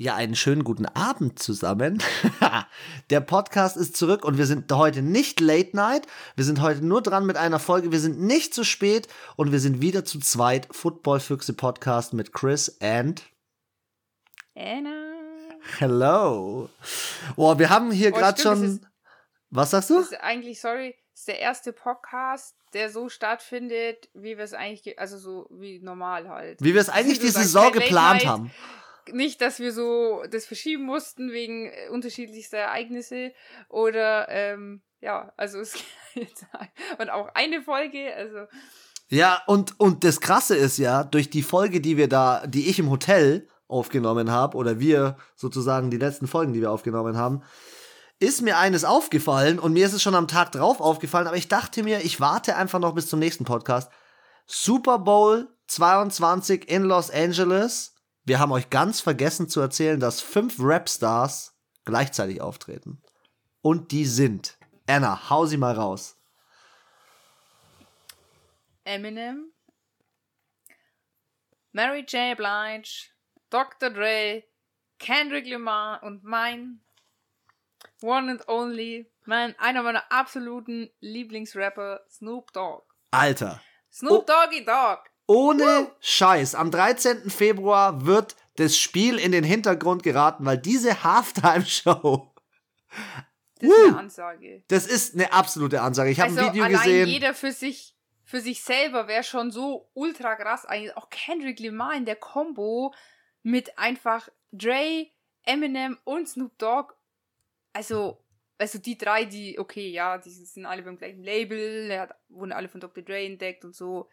Ja, einen schönen guten Abend zusammen. Der Podcast ist zurück und wir sind heute nicht Late Night. Wir sind heute nur dran mit einer Folge. Wir sind nicht zu spät und wir sind wieder zu zweit. Football Füchse Podcast mit Chris and Anna. Hello. Boah, wir haben hier Oh, gerade schon. ist- Was sagst du? Das ist eigentlich, sorry, ist der erste Podcast, der so stattfindet, wie wir es eigentlich, ge- also so wie normal halt. Wie wir es eigentlich die Saison geplant haben. Nicht, dass wir so das verschieben mussten wegen äh, unterschiedlichster Ereignisse oder, ähm, ja, also es und auch eine Folge, also Ja, und, und das Krasse ist ja, durch die Folge, die wir da, die ich im Hotel aufgenommen habe, oder wir sozusagen die letzten Folgen, die wir aufgenommen haben, ist mir eines aufgefallen und mir ist es schon am Tag drauf aufgefallen, aber ich dachte mir, ich warte einfach noch bis zum nächsten Podcast. Super Bowl 22 in Los Angeles. Wir haben euch ganz vergessen zu erzählen, dass fünf Rapstars gleichzeitig auftreten. Und die sind. Anna, hau sie mal raus. Eminem, Mary J. Blige, Dr. Dre, Kendrick Lamar und mein One and Only, mein, einer meiner absoluten Lieblingsrapper, Snoop Dogg. Alter. Snoop Oh. Doggy Dogg. Ohne Scheiß. Am 13. Februar wird das Spiel in den Hintergrund geraten, weil diese Halftime-Show, Das ist eine Ansage. das ist eine absolute Ansage. Ich habe also ein Video allein gesehen. jeder für sich, für sich selber wäre schon so ultra krass. Eigentlich auch Kendrick Lamar in der Combo mit einfach Dre, Eminem und Snoop Dogg. Also, also die drei, die, okay, ja, die sind alle beim gleichen Label, wurden alle von Dr. Dre entdeckt und so.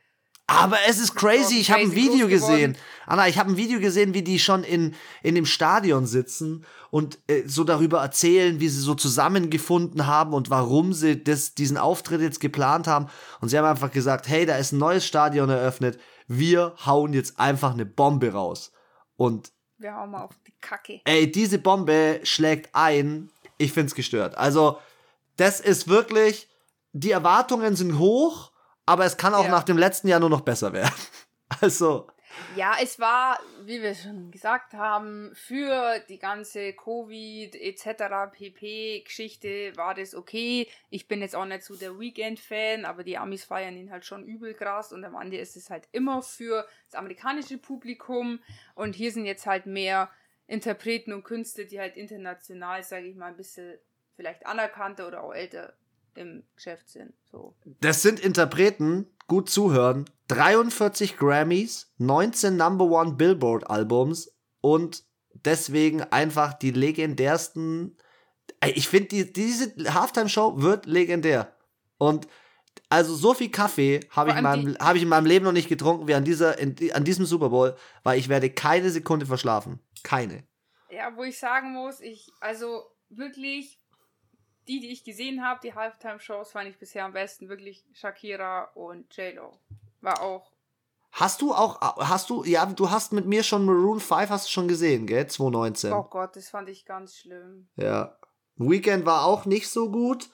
Aber es ist crazy. Ich habe ein Video gesehen. Anna, ich habe ein Video gesehen, wie die schon in, in dem Stadion sitzen und äh, so darüber erzählen, wie sie so zusammengefunden haben und warum sie das, diesen Auftritt jetzt geplant haben. Und sie haben einfach gesagt, hey, da ist ein neues Stadion eröffnet. Wir hauen jetzt einfach eine Bombe raus. Und Wir hauen mal auf die Kacke. ey, diese Bombe schlägt ein. Ich find's gestört. Also, das ist wirklich, die Erwartungen sind hoch, aber es kann auch Ja. nach dem letzten Jahr nur noch besser werden. Also, Ja, es war, wie wir schon gesagt haben, für die ganze Covid etc. pp. Geschichte war das okay. Ich bin jetzt auch nicht so der Weekend-Fan, aber die Amis feiern ihn halt schon übel krass und am Ende ist es halt immer für das amerikanische Publikum und hier sind jetzt halt mehr Interpreten und Künstler, die halt international, sage ich mal, ein bisschen vielleicht anerkannter oder auch älter im Geschäft sind. So. das sind Interpreten, gut zuhören, 43 Grammys, 19 Number One Billboard Albums und deswegen einfach die legendärsten. Ich finde, die, diese Halftime-Show wird legendär. Und also so viel Kaffee habe ich, in meinem- hab ich in meinem Leben noch nicht getrunken wie an, dieser, in, an diesem Super Bowl, weil ich werde keine Sekunde verschlafen. Keine. Ja, wo ich sagen muss, ich, also wirklich, die, die ich gesehen habe, die Halftime-Shows, fand ich bisher am besten wirklich Shakira und J-Lo. War auch. Hast du auch, hast du, ja, du hast mit mir schon Maroon 5 hast du schon gesehen, gell? 2019. Oh Gott, das fand ich ganz schlimm. Ja. Weekend war auch nicht so gut.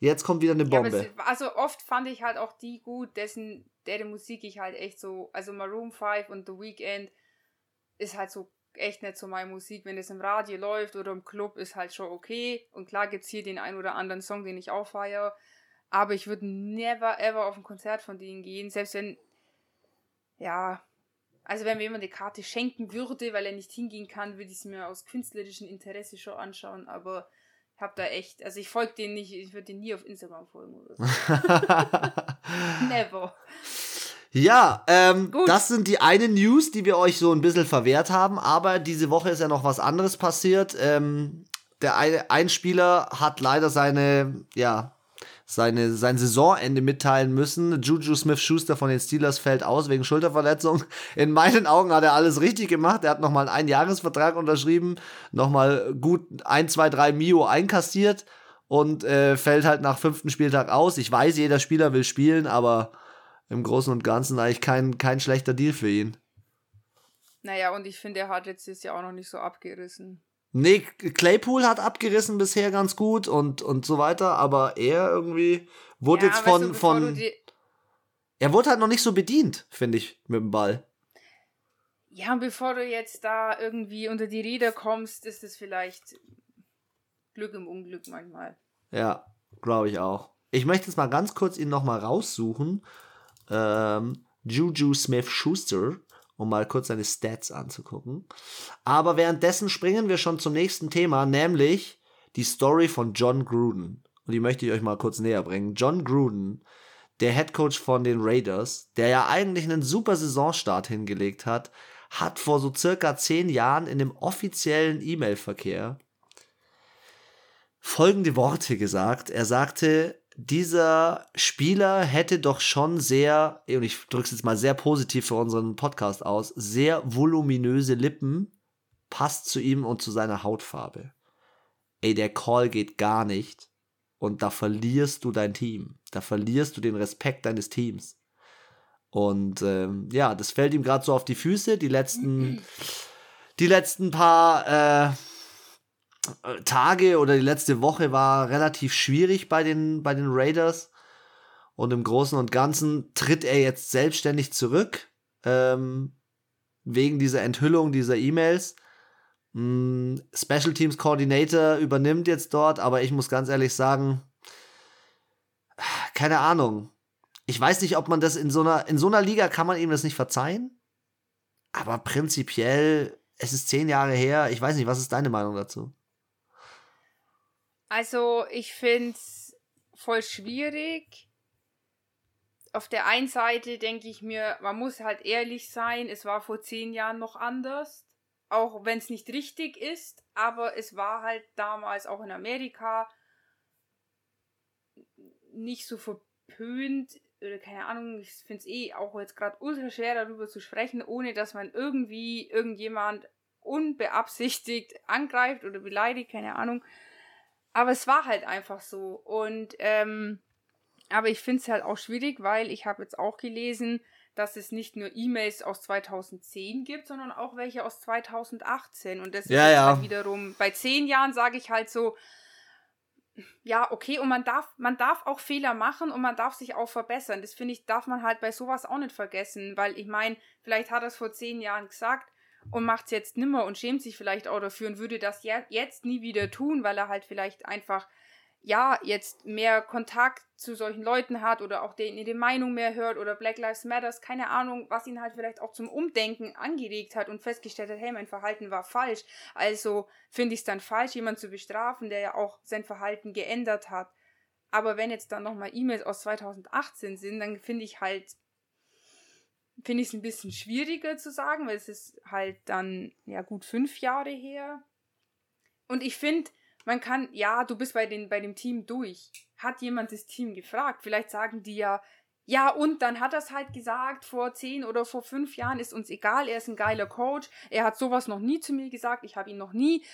Jetzt kommt wieder eine Ja, Bombe. es, also oft fand ich halt auch die gut, dessen, deren Musik ich halt echt so, also Maroon 5 und The Weeknd ist halt so echt nicht so meine Musik. Wenn es im Radio läuft oder im Club, ist halt schon okay. Und klar gibt's hier den ein oder anderen Song, den ich auch feiere. Aber ich würde never ever auf ein Konzert von denen gehen, selbst wenn, ja, also wenn mir jemand eine Karte schenken würde, weil er nicht hingehen kann, würde ich es mir aus künstlerischem Interesse schon anschauen. Aber ich habe da echt, also ich folge denen nicht, ich würde denen nie auf Instagram folgen oder so. Never. Ja, ähm, Gut. das sind die eine News, die wir euch so ein bisschen verwehrt haben, aber diese Woche ist ja noch was anderes passiert. Ähm, der eine ein Spieler hat leider seine, ja, seine, sein Saisonende mitteilen müssen. Juju Smith-Schuster von den Steelers fällt aus wegen Schulterverletzung. In meinen Augen hat er alles richtig gemacht. Er hat nochmal einen Einjahresvertrag unterschrieben, nochmal gut ein, zwei, drei Mio einkassiert und äh, fällt halt nach fünften Spieltag aus. Ich weiß, jeder Spieler will spielen, aber im Großen und Ganzen eigentlich kein, kein schlechter Deal für ihn. Naja, und ich finde, er hat letztes Jahr auch noch nicht so abgerissen. Nee, Claypool hat abgerissen bisher ganz gut und, und so weiter, aber er irgendwie wurde jetzt weißt von, du, von er wurde halt noch nicht so bedient, finde ich, mit dem Ball. Ja, bevor du jetzt da irgendwie unter die Räder kommst, ist es vielleicht Glück im Unglück manchmal. Ja, glaube ich auch. Ich möchte jetzt mal ganz kurz ihn nochmal raussuchen. Ähm, Juju Smith Schuster, um mal kurz seine Stats anzugucken. Aber währenddessen springen wir schon zum nächsten Thema, nämlich die Story von John Gruden. Und die möchte ich euch mal kurz näher bringen. John Gruden, der Head Coach von den Raiders, der ja eigentlich einen super Saisonstart hingelegt hat, hat vor so circa zehn Jahren in dem offiziellen E-Mail-Verkehr folgende Worte gesagt. Er sagte, dieser Spieler hätte doch schon sehr, und ich drücke es jetzt mal sehr positiv für unseren Podcast aus, sehr voluminöse Lippen, passt zu ihm und zu seiner Hautfarbe. Ey, der Call geht gar nicht. Und da verlierst du dein Team. Da verlierst du den Respekt deines Teams. Und ähm, ja, das fällt ihm gerade so auf die Füße. Die letzten, die letzten paar äh, Tage oder die letzte Woche war relativ schwierig bei den, bei den Raiders. Und im Großen und Ganzen tritt er jetzt selbstständig zurück. Ähm, wegen dieser Enthüllung dieser E-Mails. Mm, Special Teams Coordinator übernimmt jetzt dort, aber ich muss ganz ehrlich sagen, keine Ahnung ich weiß nicht, ob man das in so einer, in so einer Liga kann man ihm das nicht verzeihen. Aber prinzipiell, es ist zehn Jahre her. Ich weiß nicht, was ist deine Meinung dazu? Also, ich finde es voll schwierig. Auf der einen Seite denke ich mir, man muss halt ehrlich sein, es war vor zehn Jahren noch anders. Auch wenn es nicht richtig ist, aber es war halt damals auch in Amerika nicht so verpönt, oder keine Ahnung, ich finde es eh auch jetzt gerade ultra schwer darüber zu sprechen, ohne dass man irgendwie irgendjemand unbeabsichtigt angreift oder beleidigt, keine Ahnung. Aber es war halt einfach so. Und ähm, aber ich finde es halt auch schwierig, weil ich habe jetzt auch gelesen, dass es nicht nur E-Mails aus 2010 gibt, sondern auch welche aus 2018. Und das ja, ist ja. halt wiederum, bei zehn Jahren sage ich halt so, ja, okay, und man darf, man darf auch Fehler machen und man darf sich auch verbessern. Das finde ich, darf man halt bei sowas auch nicht vergessen, weil ich meine, vielleicht hat er es vor zehn Jahren gesagt und macht es jetzt nimmer und schämt sich vielleicht auch dafür und würde das jetzt nie wieder tun, weil er halt vielleicht einfach ja, jetzt mehr Kontakt zu solchen Leuten hat oder auch denen die Meinung mehr hört oder Black Lives Matters, keine Ahnung, was ihn halt vielleicht auch zum Umdenken angeregt hat und festgestellt hat, hey, mein Verhalten war falsch. Also finde ich es dann falsch, jemanden zu bestrafen, der ja auch sein Verhalten geändert hat. Aber wenn jetzt dann nochmal E-Mails aus 2018 sind, dann finde ich halt, finde ich es ein bisschen schwieriger zu sagen, weil es ist halt dann, ja, gut fünf Jahre her. Und ich finde, man kann, ja, du bist bei, den, bei dem Team durch. Hat jemand das Team gefragt? Vielleicht sagen die ja, ja, und dann hat er es halt gesagt, vor zehn oder vor fünf Jahren ist uns egal, er ist ein geiler Coach, er hat sowas noch nie zu mir gesagt, ich habe ihn noch nie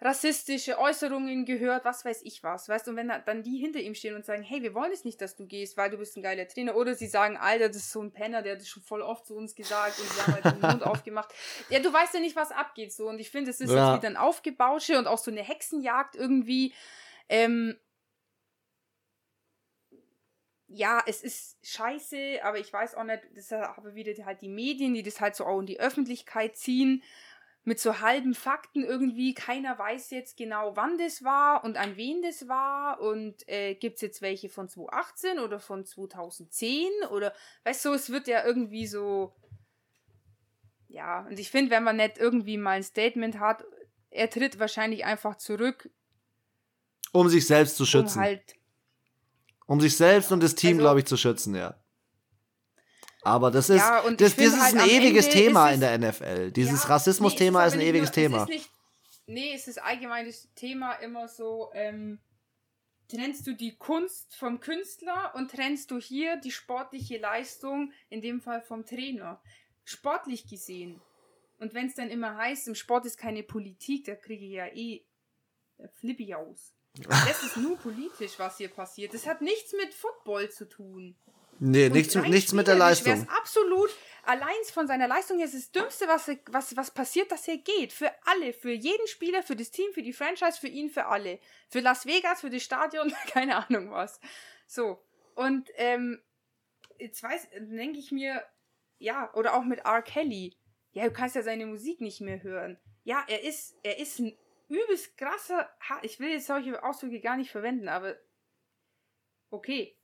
rassistische Äußerungen gehört, was weiß ich was, weißt und wenn dann die hinter ihm stehen und sagen, hey, wir wollen es nicht, dass du gehst, weil du bist ein geiler Trainer, oder sie sagen, Alter, das ist so ein Penner, der hat das schon voll oft zu uns gesagt und sie haben halt den Mund aufgemacht. Ja, du weißt ja nicht, was abgeht, so, und ich finde, es ist ja. jetzt wieder ein Aufgebausche und auch so eine Hexenjagd irgendwie, ähm, ja, es ist scheiße, aber ich weiß auch nicht, das haben wieder halt die Medien, die das halt so auch in die Öffentlichkeit ziehen mit so halben Fakten irgendwie. Keiner weiß jetzt genau, wann das war und an wen das war. Und äh, gibt es jetzt welche von 2018 oder von 2010? Oder weißt du, es wird ja irgendwie so. Ja, und ich finde, wenn man nicht irgendwie mal ein Statement hat, er tritt wahrscheinlich einfach zurück. Um sich selbst zu schützen. Um, halt, um sich selbst und das Team, also, glaube ich, zu schützen, ja. Aber das ist, ja, das, das ist halt ein ewiges Ende Thema in der NFL. Dieses ja, Rassismus-Thema nee, ist, ist, ein ewiges nur, Thema. Es nicht, nee, es ist allgemein das Thema immer so, ähm, trennst du die Kunst vom Künstler und trennst du hier die sportliche Leistung, in dem Fall vom Trainer. Sportlich gesehen. Und wenn es dann immer heißt, im Sport ist keine Politik, da kriege ich ja eh flippig aus. Das ist nur politisch, was hier passiert. Das hat nichts mit Football zu tun. Nee, nichts, nichts mit der Leistung. Das absolut, allein von seiner Leistung her ist das Dümmste, was, was, was passiert, dass er geht. Für alle, für jeden Spieler, für das Team, für die Franchise, für ihn, für alle. Für Las Vegas, für das Stadion, keine Ahnung was. So. Und ähm, jetzt weiß, denke ich mir, ja, oder auch mit R. Kelly. ja, du kannst ja seine Musik nicht mehr hören. Ja, er ist, er ist ein übelst krasser, ich will jetzt solche Ausdrücke gar nicht verwenden, aber okay.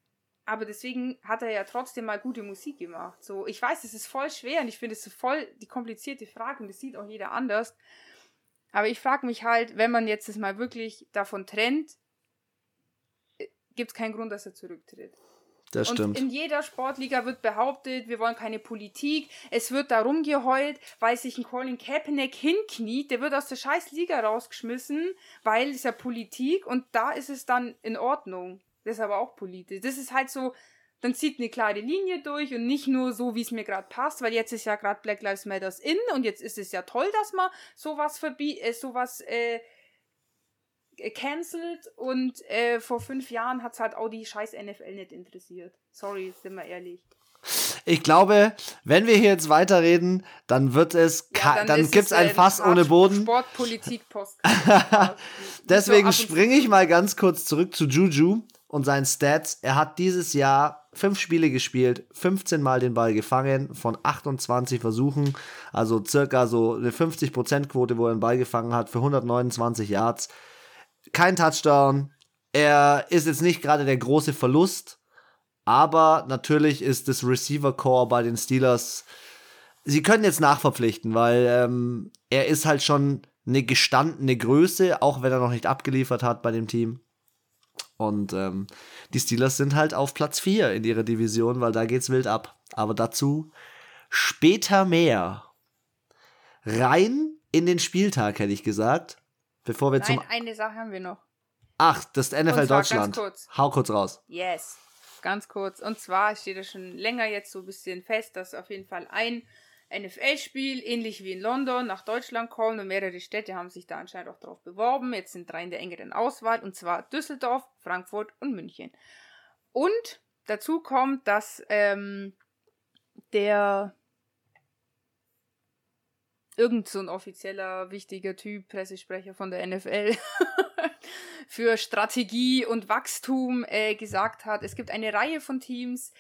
Aber deswegen hat er ja trotzdem mal gute Musik gemacht. So, ich weiß, es ist voll schwer und ich finde es so voll die komplizierte Frage und das sieht auch jeder anders. Aber ich frage mich halt, wenn man jetzt das mal wirklich davon trennt, äh, gibt es keinen Grund, dass er zurücktritt. Das und stimmt. in jeder Sportliga wird behauptet, wir wollen keine Politik. Es wird darum geheult, weil sich ein Colin Kaepernick hinkniet. Der wird aus der scheiß Liga rausgeschmissen, weil es ja Politik und da ist es dann in Ordnung. Das ist aber auch politisch. Das ist halt so, dann zieht eine klare Linie durch und nicht nur so, wie es mir gerade passt, weil jetzt ist ja gerade Black Lives Matters in und jetzt ist es ja toll, dass man sowas verbietet, äh, sowas äh, cancelt und äh, vor fünf Jahren hat es halt auch die scheiß NFL nicht interessiert. Sorry, sind wir ehrlich. Ich glaube, wenn wir hier jetzt weiterreden, dann wird es, ja, dann, dann gibt es ein Fass ohne Boden. Sportpolitik Post. Deswegen springe ich mal ganz kurz zurück zu Juju und seinen Stats. Er hat dieses Jahr fünf Spiele gespielt, 15 Mal den Ball gefangen von 28 Versuchen, also circa so eine 50% Quote, wo er den Ball gefangen hat für 129 Yards. Kein Touchdown. Er ist jetzt nicht gerade der große Verlust, aber natürlich ist das Receiver Core bei den Steelers. Sie können jetzt nachverpflichten, weil ähm, er ist halt schon eine gestandene Größe, auch wenn er noch nicht abgeliefert hat bei dem Team. Und ähm, die Steelers sind halt auf Platz 4 in ihrer Division, weil da geht's wild ab. Aber dazu später mehr. Rein in den Spieltag, hätte ich gesagt. Bevor wir Nein, zum. eine Sache haben wir noch. Ach, das NFL Deutschland. Ganz kurz. Hau kurz raus. Yes. Ganz kurz. Und zwar steht es schon länger jetzt so ein bisschen fest, dass auf jeden Fall ein NFL-Spiel, ähnlich wie in London, nach Deutschland kommen und mehrere Städte haben sich da anscheinend auch darauf beworben. Jetzt sind drei in der engeren Auswahl und zwar Düsseldorf, Frankfurt und München. Und dazu kommt, dass ähm, der irgend so ein offizieller wichtiger Typ, Pressesprecher von der NFL, für Strategie und Wachstum äh, gesagt hat, es gibt eine Reihe von Teams,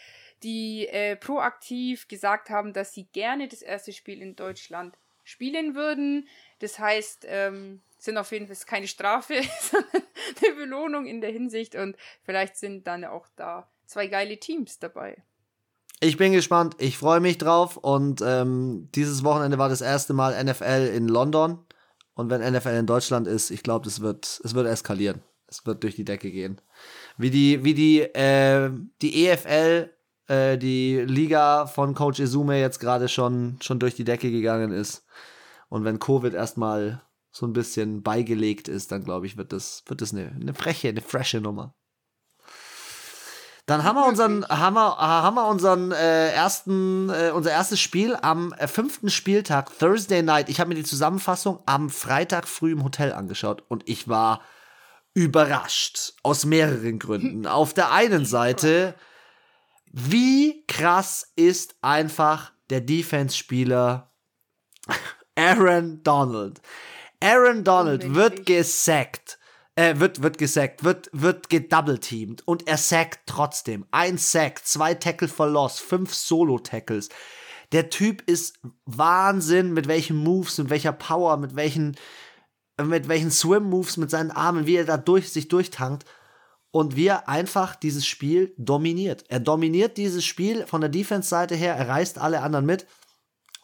die äh, proaktiv gesagt haben, dass sie gerne das erste Spiel in Deutschland spielen würden. Das heißt, ähm, sind auf jeden Fall keine Strafe, sondern eine Belohnung in der Hinsicht und vielleicht sind dann auch da zwei geile Teams dabei. Ich bin gespannt, ich freue mich drauf und ähm, dieses Wochenende war das erste Mal NFL in London und wenn NFL in Deutschland ist, ich glaube, es wird, wird eskalieren. Es wird durch die Decke gehen. Wie die, wie die, äh, die EFL äh, die Liga von Coach Izume jetzt gerade schon, schon durch die Decke gegangen ist. Und wenn Covid erstmal so ein bisschen beigelegt ist, dann glaube ich, wird das, wird das eine, eine freche, eine frische Nummer. Dann haben wir unseren, haben wir, haben wir unseren äh, ersten, äh, unser erstes Spiel am äh, fünften Spieltag, Thursday Night. Ich habe mir die Zusammenfassung am Freitag früh im Hotel angeschaut und ich war überrascht aus mehreren Gründen. Auf der einen Seite wie krass ist einfach der Defense-Spieler Aaron Donald? Aaron Donald wird gesackt. Äh, wird, wird gesackt, wird, wird gedoubleteamed und er sackt trotzdem. Ein Sack, zwei Tackle for Loss, fünf Solo-Tackles. Der Typ ist Wahnsinn, mit welchen Moves, mit welcher Power, mit welchen, mit welchen Swim-Moves, mit seinen Armen, wie er da durch, sich durchtankt und wie er einfach dieses Spiel dominiert. Er dominiert dieses Spiel von der Defense-Seite her, er reißt alle anderen mit.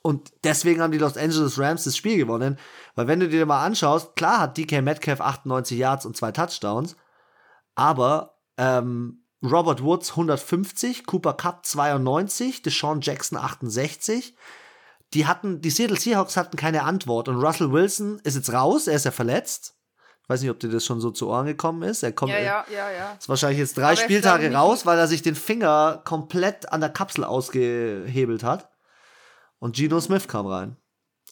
Und deswegen haben die Los Angeles Rams das Spiel gewonnen. Weil wenn du dir mal anschaust, klar hat DK Metcalf 98 Yards und zwei Touchdowns, aber ähm, Robert Woods 150, Cooper Cup 92, Deshaun Jackson 68. Die hatten, die Seattle Seahawks hatten keine Antwort und Russell Wilson ist jetzt raus, er ist ja verletzt weiß nicht, ob dir das schon so zu Ohren gekommen ist. Er kommt, ja, ja, ja, ja. Ist wahrscheinlich jetzt drei Aber Spieltage raus, weil er sich den Finger komplett an der Kapsel ausgehebelt hat. Und Geno Smith kam rein.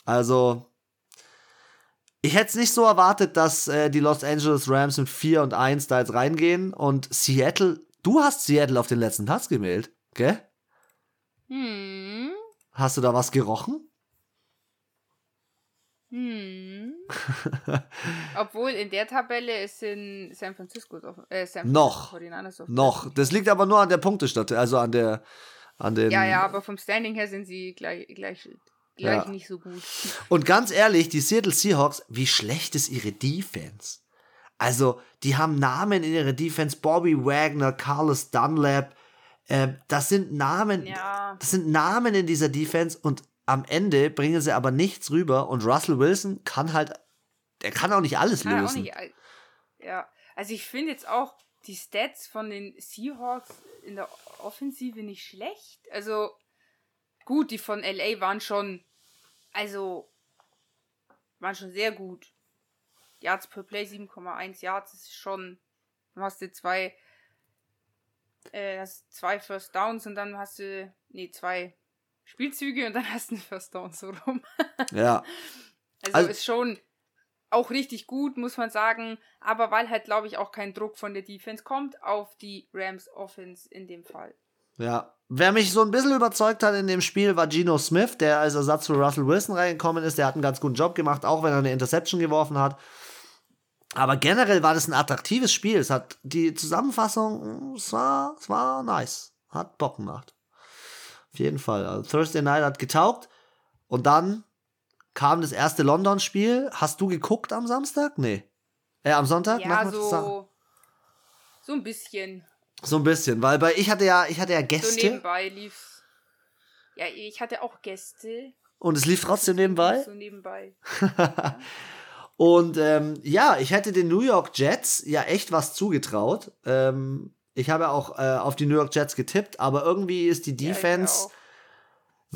Also, ich hätte es nicht so erwartet, dass äh, die Los Angeles Rams mit 4 und 1 da jetzt reingehen. Und Seattle, du hast Seattle auf den letzten Platz gemeldet, gell? Hm. Hast du da was gerochen? Hm. Obwohl in der Tabelle ist in San Francisco, äh, San noch, noch. Das liegt aber nur an der Punktestätte, also an der, an den. Ja, ja, aber vom Standing her sind sie gleich, gleich gleich ja. nicht so gut. Und ganz ehrlich, die Seattle Seahawks, wie schlecht ist ihre Defense? Also, die haben Namen in ihrer Defense, Bobby Wagner, Carlos Dunlap, äh, das sind Namen, ja. das sind Namen in dieser Defense und am Ende bringen sie aber nichts rüber und Russell Wilson kann halt, der kann auch nicht alles kann lösen. Nicht, ja, also ich finde jetzt auch die Stats von den Seahawks in der Offensive nicht schlecht. Also gut, die von LA waren schon, also waren schon sehr gut. Yards per Play 7,1 Yards ist schon, du hast du zwei, äh, hast zwei First Downs und dann hast du, nee, zwei Spielzüge und dann hast du einen First Down so rum. ja. Also, also ist schon auch richtig gut, muss man sagen. Aber weil halt, glaube ich, auch kein Druck von der Defense kommt auf die Rams Offense in dem Fall. Ja. Wer mich so ein bisschen überzeugt hat in dem Spiel, war Geno Smith, der als Ersatz für Russell Wilson reingekommen ist. Der hat einen ganz guten Job gemacht, auch wenn er eine Interception geworfen hat. Aber generell war das ein attraktives Spiel. Es hat die Zusammenfassung, es war, es war nice. Hat Bock gemacht. Auf jeden Fall. Also Thursday Night hat getaugt. Und dann kam das erste London-Spiel. Hast du geguckt am Samstag? Nee. Äh, am Sonntag? Ja, so, so ein bisschen. So ein bisschen, weil bei ich hatte ja, ich hatte ja Gäste. So nebenbei lief's. Ja, ich hatte auch Gäste. Und es lief trotzdem nebenbei? So nebenbei. ja. Und ähm, ja, ich hätte den New York Jets ja echt was zugetraut. Ähm, ich habe auch äh, auf die New York Jets getippt, aber irgendwie ist die Defense. Ja,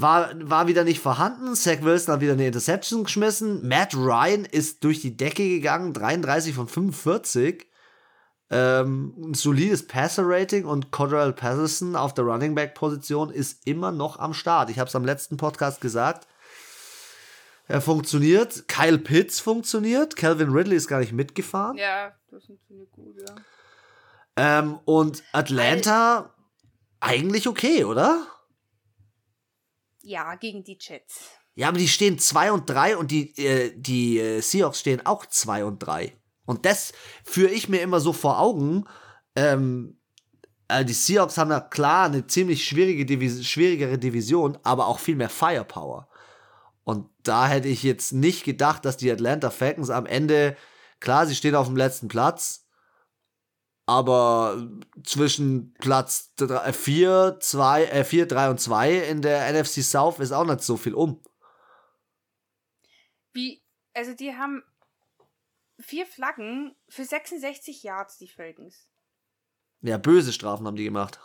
war, war wieder nicht vorhanden. Zach Wilson hat wieder eine Interception geschmissen. Matt Ryan ist durch die Decke gegangen, 33 von 45. Ähm, ein solides Passer-Rating und Cordell Patterson auf der Running Back-Position ist immer noch am Start. Ich habe es am letzten Podcast gesagt. Er funktioniert. Kyle Pitts funktioniert. Calvin Ridley ist gar nicht mitgefahren. Ja, das funktioniert gut, ja. Ähm, und Atlanta eigentlich okay, oder? Ja, gegen die Jets. Ja, aber die stehen 2 und 3 und die, äh, die äh, Seahawks stehen auch 2 und 3. Und das führe ich mir immer so vor Augen. Ähm, äh, die Seahawks haben ja klar eine ziemlich schwierige Divis schwierigere Division, aber auch viel mehr Firepower. Und da hätte ich jetzt nicht gedacht, dass die Atlanta Falcons am Ende, klar, sie stehen auf dem letzten Platz, aber zwischen Platz 4, 2, äh, 4, 3 und 2 in der NFC South ist auch nicht so viel um. Wie, also die haben vier Flaggen für 66 Yards, die Falcons. Ja, böse Strafen haben die gemacht.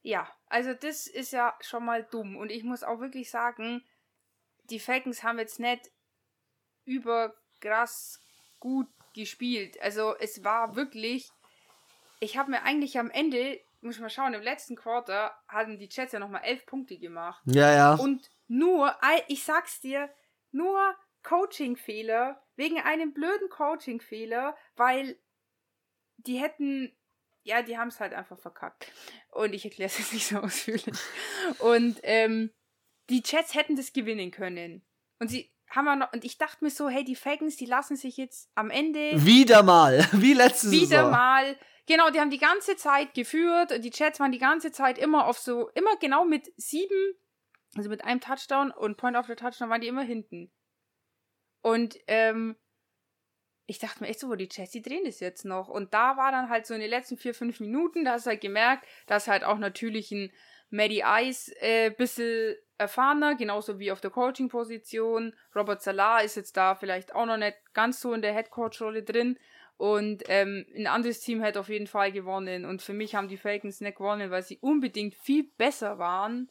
Ja, also das ist ja schon mal dumm. Und ich muss auch wirklich sagen, die Falcons haben jetzt nicht überkrass gut gespielt. Also es war wirklich, ich habe mir eigentlich am Ende, muss ich mal schauen, im letzten Quarter hatten die Jets ja nochmal elf Punkte gemacht. Ja, ja. Und nur, ich sag's dir, nur Coaching-Fehler, wegen einem blöden Coaching-Fehler, weil die hätten, ja, die haben es halt einfach verkackt. Und ich erkläre es jetzt nicht so ausführlich. Und ähm, die Jets hätten das gewinnen können. Und sie haben wir noch, und ich dachte mir so, hey, die Falcons, die lassen sich jetzt am Ende. Wieder mal, wie letztes Wieder Saison. mal. Genau, die haben die ganze Zeit geführt. Die Jets waren die ganze Zeit immer auf so, immer genau mit sieben, also mit einem Touchdown und Point of the Touchdown waren die immer hinten. Und, ähm, ich dachte mir echt so, wo die Jets, die drehen das jetzt noch. Und da war dann halt so in den letzten vier, fünf Minuten, da hast du halt gemerkt, dass halt auch natürlich ein Maddie Ice äh, bisschen erfahrener, genauso wie auf der Coaching-Position. Robert Salah ist jetzt da vielleicht auch noch nicht ganz so in der Head-Coach-Rolle drin. Und ähm, ein anderes Team hätte auf jeden Fall gewonnen. Und für mich haben die Falcons nicht gewonnen, weil sie unbedingt viel besser waren,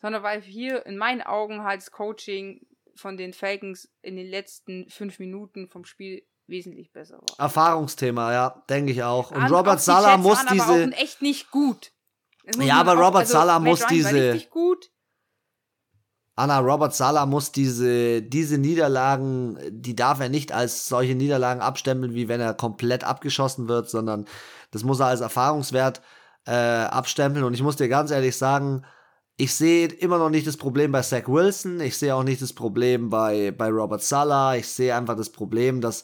sondern weil hier in meinen Augen halt das Coaching von den Falcons in den letzten fünf Minuten vom Spiel wesentlich besser war. Erfahrungsthema, ja, denke ich auch. Und An, Robert Salah muss diese. Aber auch echt nicht gut. Ja, aber Robert also, Salah muss diese. Gut. Anna Robert Sala muss diese, diese Niederlagen, die darf er nicht als solche Niederlagen abstempeln, wie wenn er komplett abgeschossen wird, sondern das muss er als Erfahrungswert äh, abstempeln. Und ich muss dir ganz ehrlich sagen, ich sehe immer noch nicht das Problem bei Zach Wilson, ich sehe auch nicht das Problem bei, bei Robert Sala, ich sehe einfach das Problem, dass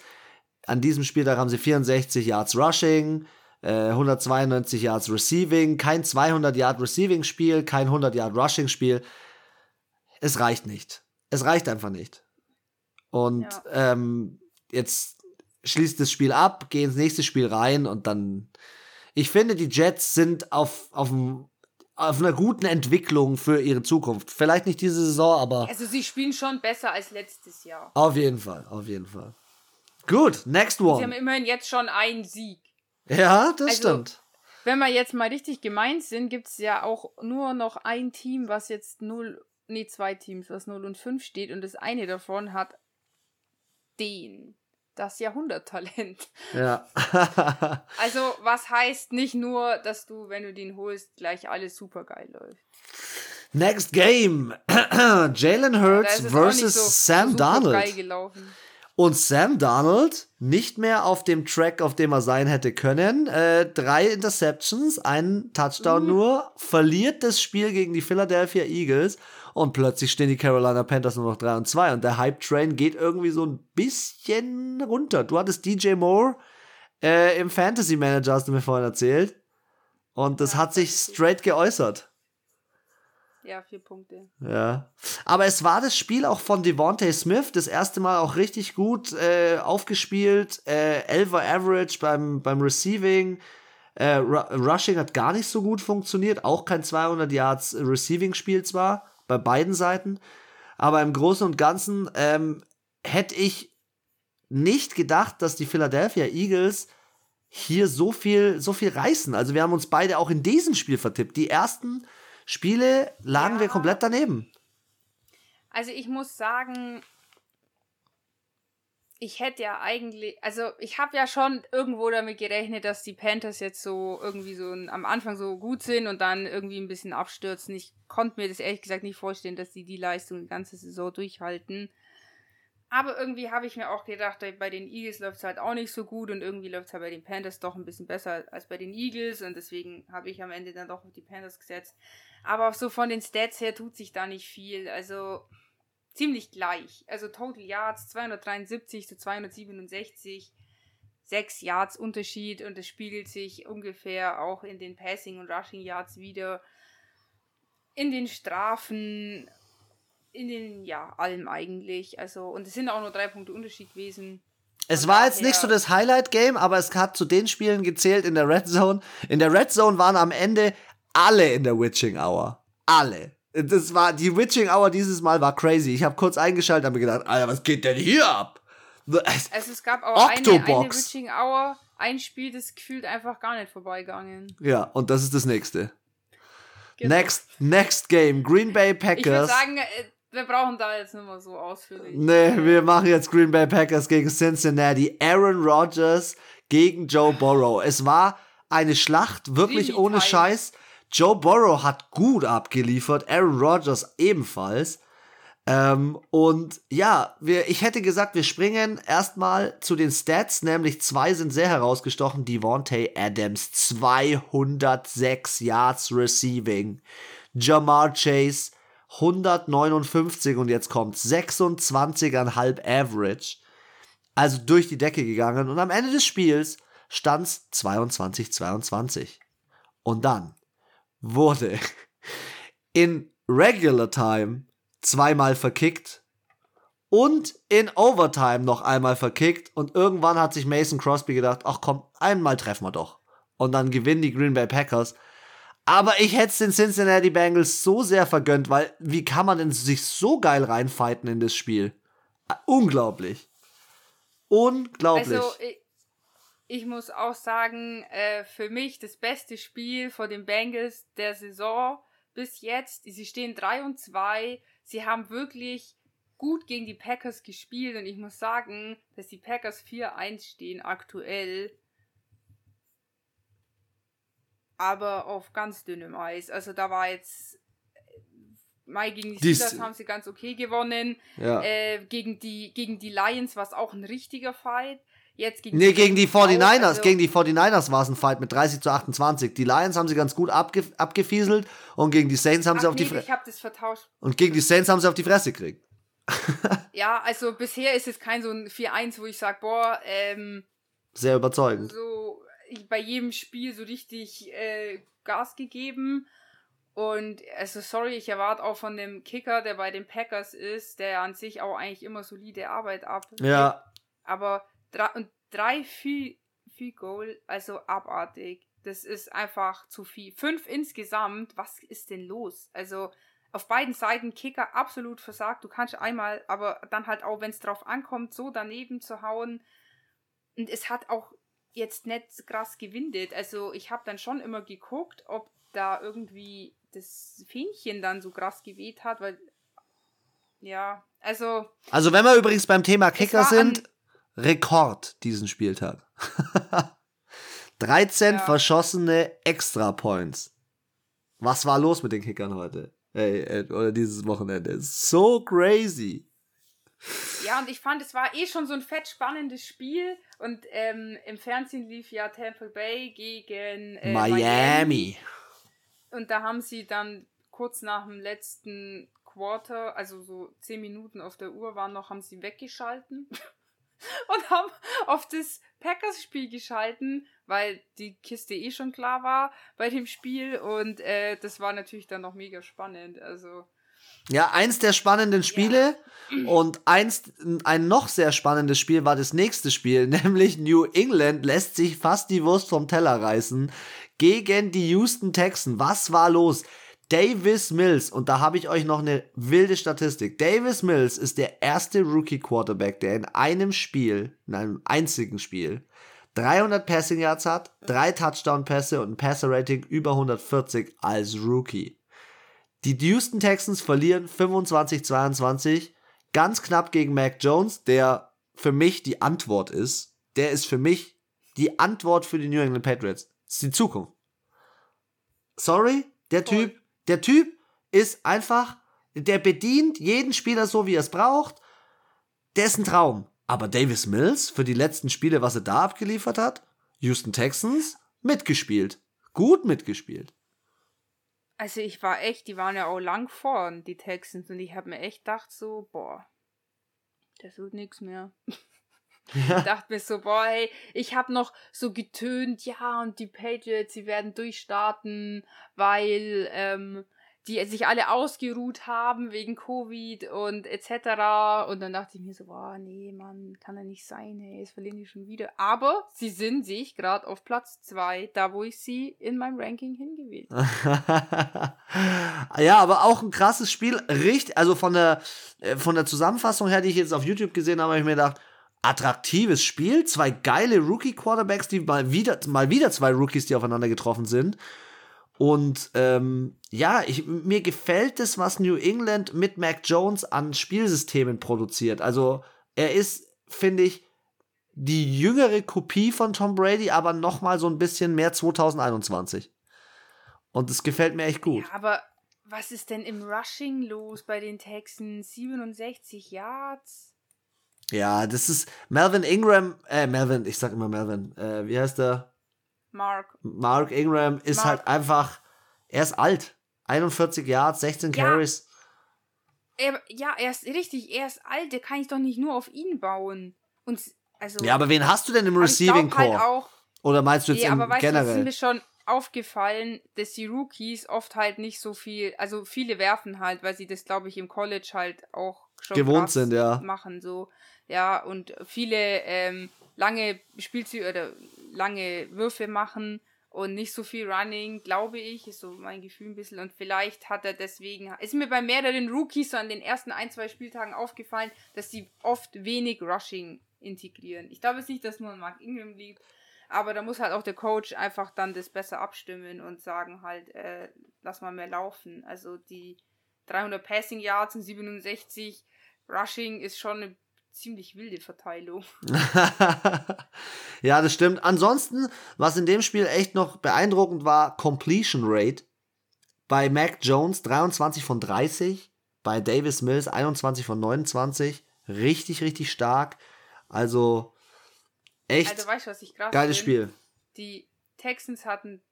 an diesem Spieltag haben sie 64 Yards Rushing, äh, 192 Yards Receiving, kein 200 Yard Receiving Spiel, kein 100 Yard Rushing Spiel es reicht nicht. Es reicht einfach nicht. Und ja. ähm, jetzt schließt das Spiel ab, geh ins nächste Spiel rein und dann. Ich finde, die Jets sind auf, auf, auf einer guten Entwicklung für ihre Zukunft. Vielleicht nicht diese Saison, aber. Also, sie spielen schon besser als letztes Jahr. Auf jeden Fall, auf jeden Fall. Gut, next one. Sie haben immerhin jetzt schon einen Sieg. Ja, das also, stimmt. Wenn wir jetzt mal richtig gemeint sind, gibt es ja auch nur noch ein Team, was jetzt 0, nee, zwei Teams, was 0 und 5 steht und das eine davon hat den, das Jahrhunderttalent. Ja. also, was heißt nicht nur, dass du, wenn du den holst, gleich alles super geil läuft. Next Game. Jalen Hurts versus so Sam Donald. Und Sam Donald nicht mehr auf dem Track, auf dem er sein hätte können. Äh, drei Interceptions, ein Touchdown mhm. nur, verliert das Spiel gegen die Philadelphia Eagles und plötzlich stehen die Carolina Panthers nur noch 3 und 2 und der Hype-Train geht irgendwie so ein bisschen runter. Du hattest DJ Moore äh, im Fantasy Manager, hast du mir vorhin erzählt. Und das ja, hat sich straight geäußert. Ja, vier Punkte. Ja. Aber es war das Spiel auch von Devontae Smith, das erste Mal auch richtig gut äh, aufgespielt. Äh, Elver Average beim, beim Receiving. Äh, Rushing hat gar nicht so gut funktioniert. Auch kein 200 Yards Receiving-Spiel zwar bei beiden Seiten. Aber im Großen und Ganzen ähm, hätte ich nicht gedacht, dass die Philadelphia Eagles hier so viel, so viel reißen. Also wir haben uns beide auch in diesem Spiel vertippt. Die ersten Spiele lagen ja. wir komplett daneben. Also ich muss sagen, ich hätte ja eigentlich, also ich habe ja schon irgendwo damit gerechnet, dass die Panthers jetzt so irgendwie so am Anfang so gut sind und dann irgendwie ein bisschen abstürzen. Ich konnte mir das ehrlich gesagt nicht vorstellen, dass sie die Leistung die ganze Saison durchhalten. Aber irgendwie habe ich mir auch gedacht, bei den Eagles läuft es halt auch nicht so gut und irgendwie läuft es halt bei den Panthers doch ein bisschen besser als bei den Eagles und deswegen habe ich am Ende dann doch auf die Panthers gesetzt. Aber auch so von den Stats her tut sich da nicht viel. Also ziemlich gleich. Also Total Yards 273 zu 267. 6 Yards Unterschied und es spiegelt sich ungefähr auch in den Passing und Rushing Yards wieder. In den Strafen, in den, ja, allem eigentlich. Also, und es sind auch nur drei Punkte Unterschied gewesen. Es war jetzt nicht so das Highlight-Game, aber es hat zu den Spielen gezählt in der Red Zone. In der Red Zone waren am Ende alle in der Witching Hour. Alle. Das war, die Witching Hour dieses Mal war crazy. Ich habe kurz eingeschaltet und mir gedacht, Alter, was geht denn hier ab? Also es gab auch eine, eine Witching Hour, ein Spiel, das gefühlt einfach gar nicht vorbeigegangen. Ja, und das ist das nächste. Genau. Next, next game, Green Bay Packers. Ich würde sagen, äh, wir brauchen da jetzt nicht mehr so ausführlich. Nee, wir machen jetzt Green Bay Packers gegen Cincinnati. Aaron Rodgers gegen Joe Burrow. Es war eine Schlacht, wirklich ohne Scheiß. Joe Burrow hat gut abgeliefert, Aaron Rodgers ebenfalls. Ähm, und ja, wir, ich hätte gesagt, wir springen erstmal zu den Stats, nämlich zwei sind sehr herausgestochen. Devontae Adams, 206 Yards Receiving. Jamar Chase, 159 und jetzt kommt 26,5 Average. Also durch die Decke gegangen und am Ende des Spiels stand es 22-22. Und dann wurde in Regular Time zweimal verkickt und in Overtime noch einmal verkickt und irgendwann hat sich Mason Crosby gedacht, ach komm, einmal treffen wir doch. Und dann gewinnen die Green Bay Packers. Aber ich hätte es den Cincinnati Bengals so sehr vergönnt, weil wie kann man denn sich so geil reinfighten in das Spiel? Unglaublich. Unglaublich. Also, ich muss auch sagen, äh, für mich das beste Spiel vor den Bengals der Saison bis jetzt. Sie stehen 3 und 2. Sie haben wirklich gut gegen die Packers gespielt und ich muss sagen, dass die Packers 4-1 stehen aktuell. Aber auf ganz dünnem Eis. Also da war jetzt Mai gegen die Steelers haben sie ganz okay gewonnen. Ja. Äh, gegen, die, gegen die Lions war es auch ein richtiger Fight. Jetzt gegen nee, gegen die 49ers. Also gegen die 49ers war es ein Fight mit 30 zu 28. Die Lions haben sie ganz gut abge abgefieselt und gegen die Saints haben Ach, sie auf nee, die Fresse. Ich hab das vertauscht. Und gegen die Saints haben sie auf die Fresse gekriegt. ja, also bisher ist es kein so ein 4-1, wo ich sage, boah, ähm, Sehr überzeugend. So bei jedem Spiel so richtig äh, Gas gegeben. Und also sorry, ich erwarte auch von dem Kicker, der bei den Packers ist, der an sich auch eigentlich immer solide Arbeit ab. Ja. Aber drei, und drei viel, viel Goal, also abartig. Das ist einfach zu viel. Fünf insgesamt, was ist denn los? Also auf beiden Seiten Kicker absolut versagt. Du kannst einmal, aber dann halt auch, wenn es drauf ankommt, so daneben zu hauen. Und es hat auch jetzt nicht krass gewindet. Also ich habe dann schon immer geguckt, ob da irgendwie das Fähnchen dann so krass geweht hat, weil ja, also. Also wenn wir übrigens beim Thema Kicker sind, Rekord diesen Spieltag. 13 ja. verschossene Extra-Points. Was war los mit den Kickern heute? Ey, äh, oder dieses Wochenende? So crazy. Ja, und ich fand, es war eh schon so ein fett spannendes Spiel. Und ähm, im Fernsehen lief ja Tampa Bay gegen äh, Miami. Miami. Und da haben sie dann kurz nach dem letzten Quarter, also so zehn Minuten auf der Uhr waren noch, haben sie weggeschalten und haben auf das Packers-Spiel geschalten, weil die Kiste eh schon klar war bei dem Spiel und äh, das war natürlich dann noch mega spannend. Also ja, eins der spannenden Spiele ja. und eins, ein noch sehr spannendes Spiel war das nächste Spiel, nämlich New England lässt sich fast die Wurst vom Teller reißen gegen die Houston Texans. Was war los? Davis Mills, und da habe ich euch noch eine wilde Statistik. Davis Mills ist der erste Rookie Quarterback, der in einem Spiel, in einem einzigen Spiel, 300 Passing Yards hat, drei Touchdown Pässe und ein Passer Rating über 140 als Rookie. Die Houston Texans verlieren 25-22, ganz knapp gegen Mac Jones, der für mich die Antwort ist. Der ist für mich die Antwort für die New England Patriots. Das ist die Zukunft. Sorry, der. Typ, der Typ ist einfach, der bedient jeden Spieler so, wie er es braucht. Der ist ein Traum. Aber Davis Mills für die letzten Spiele, was er da abgeliefert hat, Houston Texans, mitgespielt. Gut mitgespielt. Also ich war echt, die waren ja auch lang vorn, die Texans, und ich habe mir echt gedacht so, boah, das wird nichts mehr. Ja. Ich dachte mir so, boah, hey, ich habe noch so getönt, ja, und die Patriots, sie werden durchstarten, weil ähm, die sich alle ausgeruht haben wegen Covid und etc. Und dann dachte ich mir so, boah, nee, Mann, kann ja nicht sein, hey, jetzt verlieren die schon wieder. Aber sie sind sich gerade auf Platz 2, da wo ich sie in meinem Ranking hingewählt Ja, aber auch ein krasses Spiel. Richtig, also von der, äh, von der Zusammenfassung her, die ich jetzt auf YouTube gesehen habe, habe ich mir gedacht, attraktives Spiel, zwei geile Rookie-Quarterbacks, die mal wieder, mal wieder zwei Rookies, die aufeinander getroffen sind. Und ähm, ja, ich, mir gefällt es, was New England mit Mac Jones an Spielsystemen produziert. Also er ist, finde ich, die jüngere Kopie von Tom Brady, aber noch mal so ein bisschen mehr 2021. Und das gefällt mir echt gut. Ja, aber was ist denn im Rushing los bei den Texans? 67 Yards? Ja, das ist Melvin Ingram, äh, Melvin, ich sag immer Melvin, äh, wie heißt der? Mark. Mark Ingram ist Mark. halt einfach, er ist alt. 41 Yards, 16 ja. Carries. Er, ja, er ist richtig, er ist alt, der kann ich doch nicht nur auf ihn bauen. Und also. Ja, aber wen hast du denn im Receiving halt Core? Halt auch, Oder meinst du jetzt ja, im aber generell? Weißt du, ist mir schon aufgefallen, dass die Rookies oft halt nicht so viel, also viele werfen halt, weil sie das, glaube ich, im College halt auch schon gewohnt sind, ja. Machen so, ja, und viele ähm, lange Spielzüge oder lange Würfe machen und nicht so viel Running, glaube ich, ist so mein Gefühl ein bisschen. Und vielleicht hat er deswegen, ist mir bei mehreren Rookies so an den ersten ein, zwei Spieltagen aufgefallen, dass sie oft wenig Rushing integrieren. Ich glaube jetzt nicht, dass nur an Mark Ingram liegt, aber da muss halt auch der Coach einfach dann das besser abstimmen und sagen halt, äh, lass mal mehr laufen. Also die 300 Passing Yards und 67 Rushing ist schon eine ziemlich wilde Verteilung. ja, das stimmt. Ansonsten, was in dem Spiel echt noch beeindruckend war, Completion Rate. Bei Mac Jones 23 von 30, bei Davis Mills 21 von 29. Richtig, richtig stark. Also echt also, weißt, was ich geiles Spiel. Die Texans hatten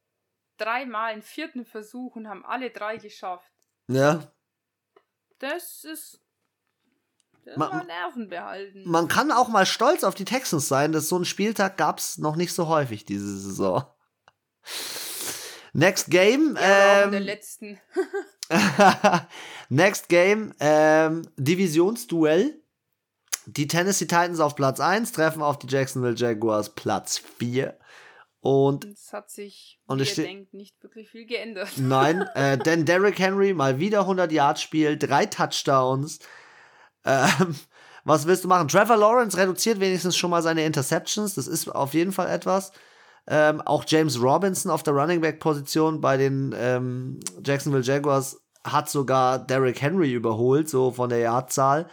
dreimal einen vierten Versuch und haben alle drei geschafft. Ja. Das ist man, Nerven behalten. Man kann auch mal stolz auf die Texans sein, dass so einen Spieltag gab es noch nicht so häufig diese Saison. Next Game. Ja, ähm, der letzten. Next Game. Ähm, Divisionsduell. Die Tennessee Titans auf Platz 1 treffen auf die Jacksonville Jaguars Platz 4. Und es hat sich, und wie es denkt, nicht wirklich viel geändert. Nein, äh, denn Derrick Henry mal wieder 100 Yards Spiel, drei Touchdowns. Ähm, was willst du machen? Trevor Lawrence reduziert wenigstens schon mal seine Interceptions. Das ist auf jeden Fall etwas. Ähm, auch James Robinson auf der Running Back Position bei den ähm, Jacksonville Jaguars hat sogar Derrick Henry überholt, so von der Yardzahl.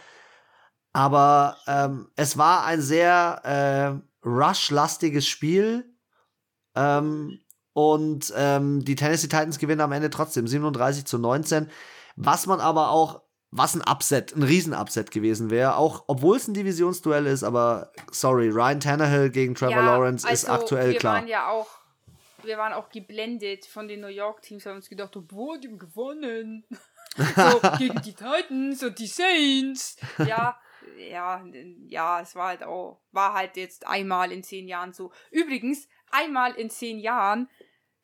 Aber ähm, es war ein sehr äh, rush-lastiges Spiel. Ähm, und ähm, die Tennessee Titans gewinnen am Ende trotzdem 37 zu 19. Was man aber auch, was ein Upset, ein Riesen-Upset gewesen wäre, auch obwohl es ein Divisionsduell ist, aber sorry, Ryan Tannehill gegen Trevor Ja, Lawrence ist also, aktuell wir klar. Waren ja auch, wir waren auch geblendet von den New York Teams, haben uns gedacht, boah, die haben gewonnen. so, gegen die Titans und die Saints. Ja, ja, ja, es war halt auch, war halt jetzt einmal in zehn Jahren so. Übrigens, einmal in zehn Jahren,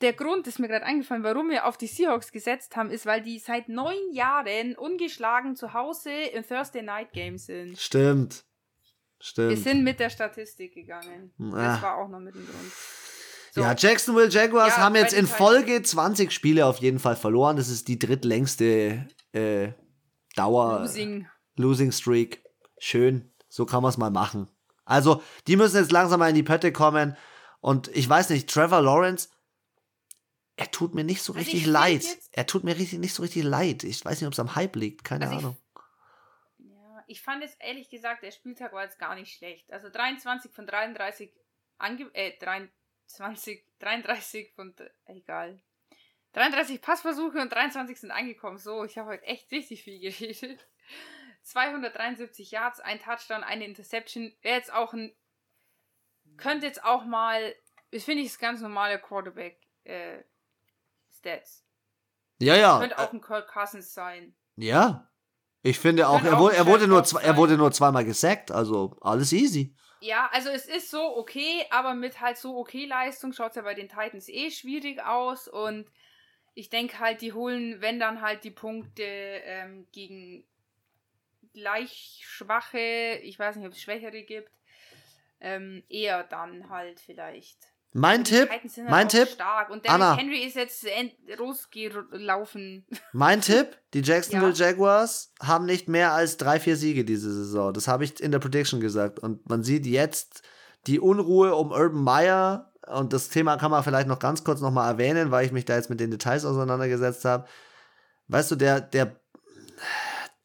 der Grund ist mir gerade eingefallen, warum wir auf die Seahawks gesetzt haben, ist, weil die seit neun Jahren ungeschlagen zu Hause in Thursday Night Games sind. Stimmt. Wir Stimmt. sind mit der Statistik gegangen. Ah. Das war auch noch mit dem Grund. So. Ja, Jacksonville Jaguars Ja, haben jetzt in. Folge 20 Spiele auf jeden Fall verloren. Das ist die drittlängste äh, Dauer. Losing. Losing Streak. Schön. So kann man es mal machen. Also, die müssen jetzt langsam mal in die Pötte kommen. Und ich weiß nicht, Trevor Lawrence, er tut mir nicht so Also richtig ich leid. Er tut mir richtig, nicht so richtig leid. Ich weiß nicht, ob es am Hype liegt. Keine Also ich- Ahnung. Ja, ich fand es ehrlich gesagt, der Spieltag war jetzt gar nicht schlecht. Also 23 von 33 ange äh, 23, 33 von egal. 33 Passversuche und 23 sind angekommen. So, ich habe heute echt richtig viel geredet. 273 Yards, ein Touchdown, eine Interception. Wäre jetzt auch ein könnte jetzt auch mal, ich finde ich das ganz normale Quarterback äh, Stats. Ja, ja. Könnte auch ein Kirk Cousins sein. Ja. Ich finde auch, er, auch wurde, er, wurde nur zwei, er wurde nur zweimal gesackt. Also alles easy. Ja, also es ist so okay, aber mit halt so okay Leistung schaut es ja bei den Titans eh schwierig aus und ich denke halt, die holen, wenn dann halt die Punkte ähm, gegen gleich schwache, ich weiß nicht, ob es schwächere gibt, ähm, eher dann halt vielleicht. Mein Tipp, halt mein Tipp, stark und Anna. Derrick Henry ist jetzt losgelaufen. Mein Tipp, die Jacksonville Jaguars haben nicht mehr als drei, vier Siege diese Saison. Das habe ich in der Prediction gesagt. Und man sieht jetzt die Unruhe um Urban Meyer. Und das Thema kann man vielleicht noch ganz kurz nochmal erwähnen, weil ich mich da jetzt mit den Details auseinandergesetzt habe. Weißt du, der, der,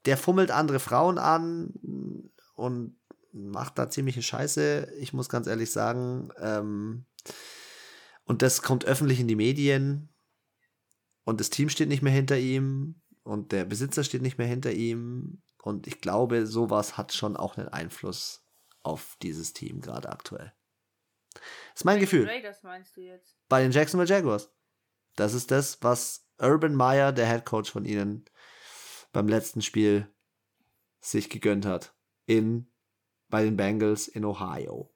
der fummelt andere Frauen an und macht da ziemliche Scheiße. Ich muss ganz ehrlich sagen. Ähm, und das kommt öffentlich in die Medien. Und das Team steht nicht mehr hinter ihm. Und der Besitzer steht nicht mehr hinter ihm. Und ich glaube, sowas hat schon auch einen Einfluss auf dieses Team gerade aktuell. ist mein Bei den Gefühl. Raiders meinst du jetzt? Bei den Jacksonville Jaguars. Das ist das, was Urban Meyer, der Head Coach von ihnen, beim letzten Spiel sich gegönnt hat. In, bei den Bengals in Ohio.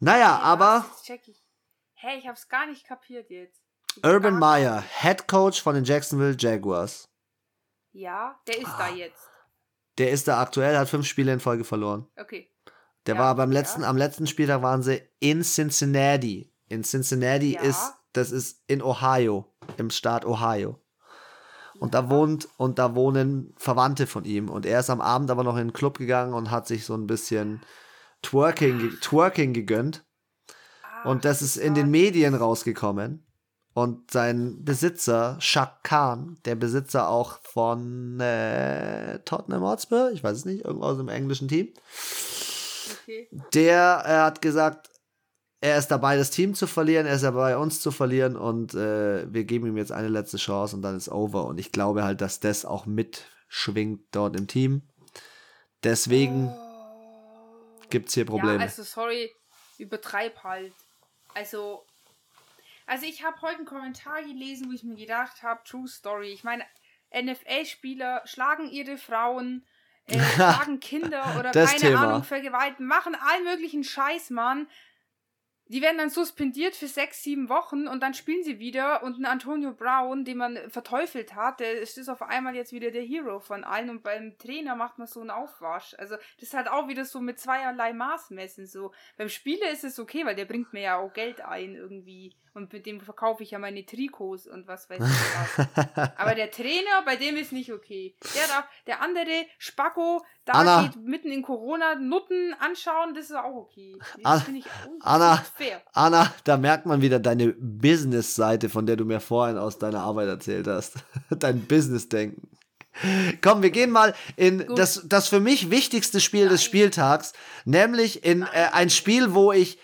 Naja, aber Was? Check ich. Hä, ich hab's gar nicht kapiert jetzt. Urban Gar- Meyer, Head Coach von den Jacksonville Jaguars. Ja, der ist Ah. da jetzt. Der ist da aktuell, hat fünf Spiele in Folge verloren. Okay. Der Ja, war beim letzten, ja. am letzten Spieltag waren sie in Cincinnati. In Cincinnati Ja. ist, das ist in Ohio, im Staat Ohio. Und da wohnt, und da wohnen Verwandte von ihm. Und er ist am Abend aber noch in den Club gegangen und hat sich so ein bisschen Twerking, Twerking gegönnt. Und das ist in den Medien rausgekommen. Und sein Besitzer, Shaq Khan, der Besitzer auch von äh, Tottenham Hotspur, ich weiß es nicht, irgendwo aus dem englischen Team, Okay. der äh, hat gesagt, er ist dabei, das Team zu verlieren, er ist dabei, uns zu verlieren und äh, wir geben ihm jetzt eine letzte Chance und dann ist over. Und ich glaube halt, dass das auch mitschwingt dort im Team. Deswegen Oh. gibt es hier Probleme. Ja, also sorry, übertreib halt. Also, also ich habe heute einen Kommentar gelesen, wo ich mir gedacht habe, True Story. Ich meine, NFL-Spieler schlagen ihre Frauen, äh, schlagen Kinder oder keine Thema. Ahnung, vergewaltigen, machen allen möglichen Scheiß, Mann. Die werden dann suspendiert für sechs, sieben Wochen und dann spielen sie wieder und ein Antonio Brown, den man verteufelt hat, der ist auf einmal jetzt wieder der Hero von allen und beim Trainer macht man so einen Aufwasch. Also das ist halt auch wieder so mit zweierlei Maß messen. So. Beim Spieler ist es okay, weil der bringt mir ja auch Geld ein irgendwie und mit dem verkaufe ich ja meine Trikots und was weiß ich was. Aber der Trainer, bei dem ist nicht okay. Der darf, der andere, Spacko, da Anna. geht mitten in Corona Nutten anschauen, das ist auch okay. Anna. Das finde ich auch Anna. fair. Anna, da merkt man wieder deine Business-Seite, von der du mir vorhin aus deiner Arbeit erzählt hast. Dein Business-Denken. Komm, wir gehen mal in Gut. das, das für mich wichtigste Spiel des Nein. Spieltags, nämlich in äh, ein Spiel, wo ich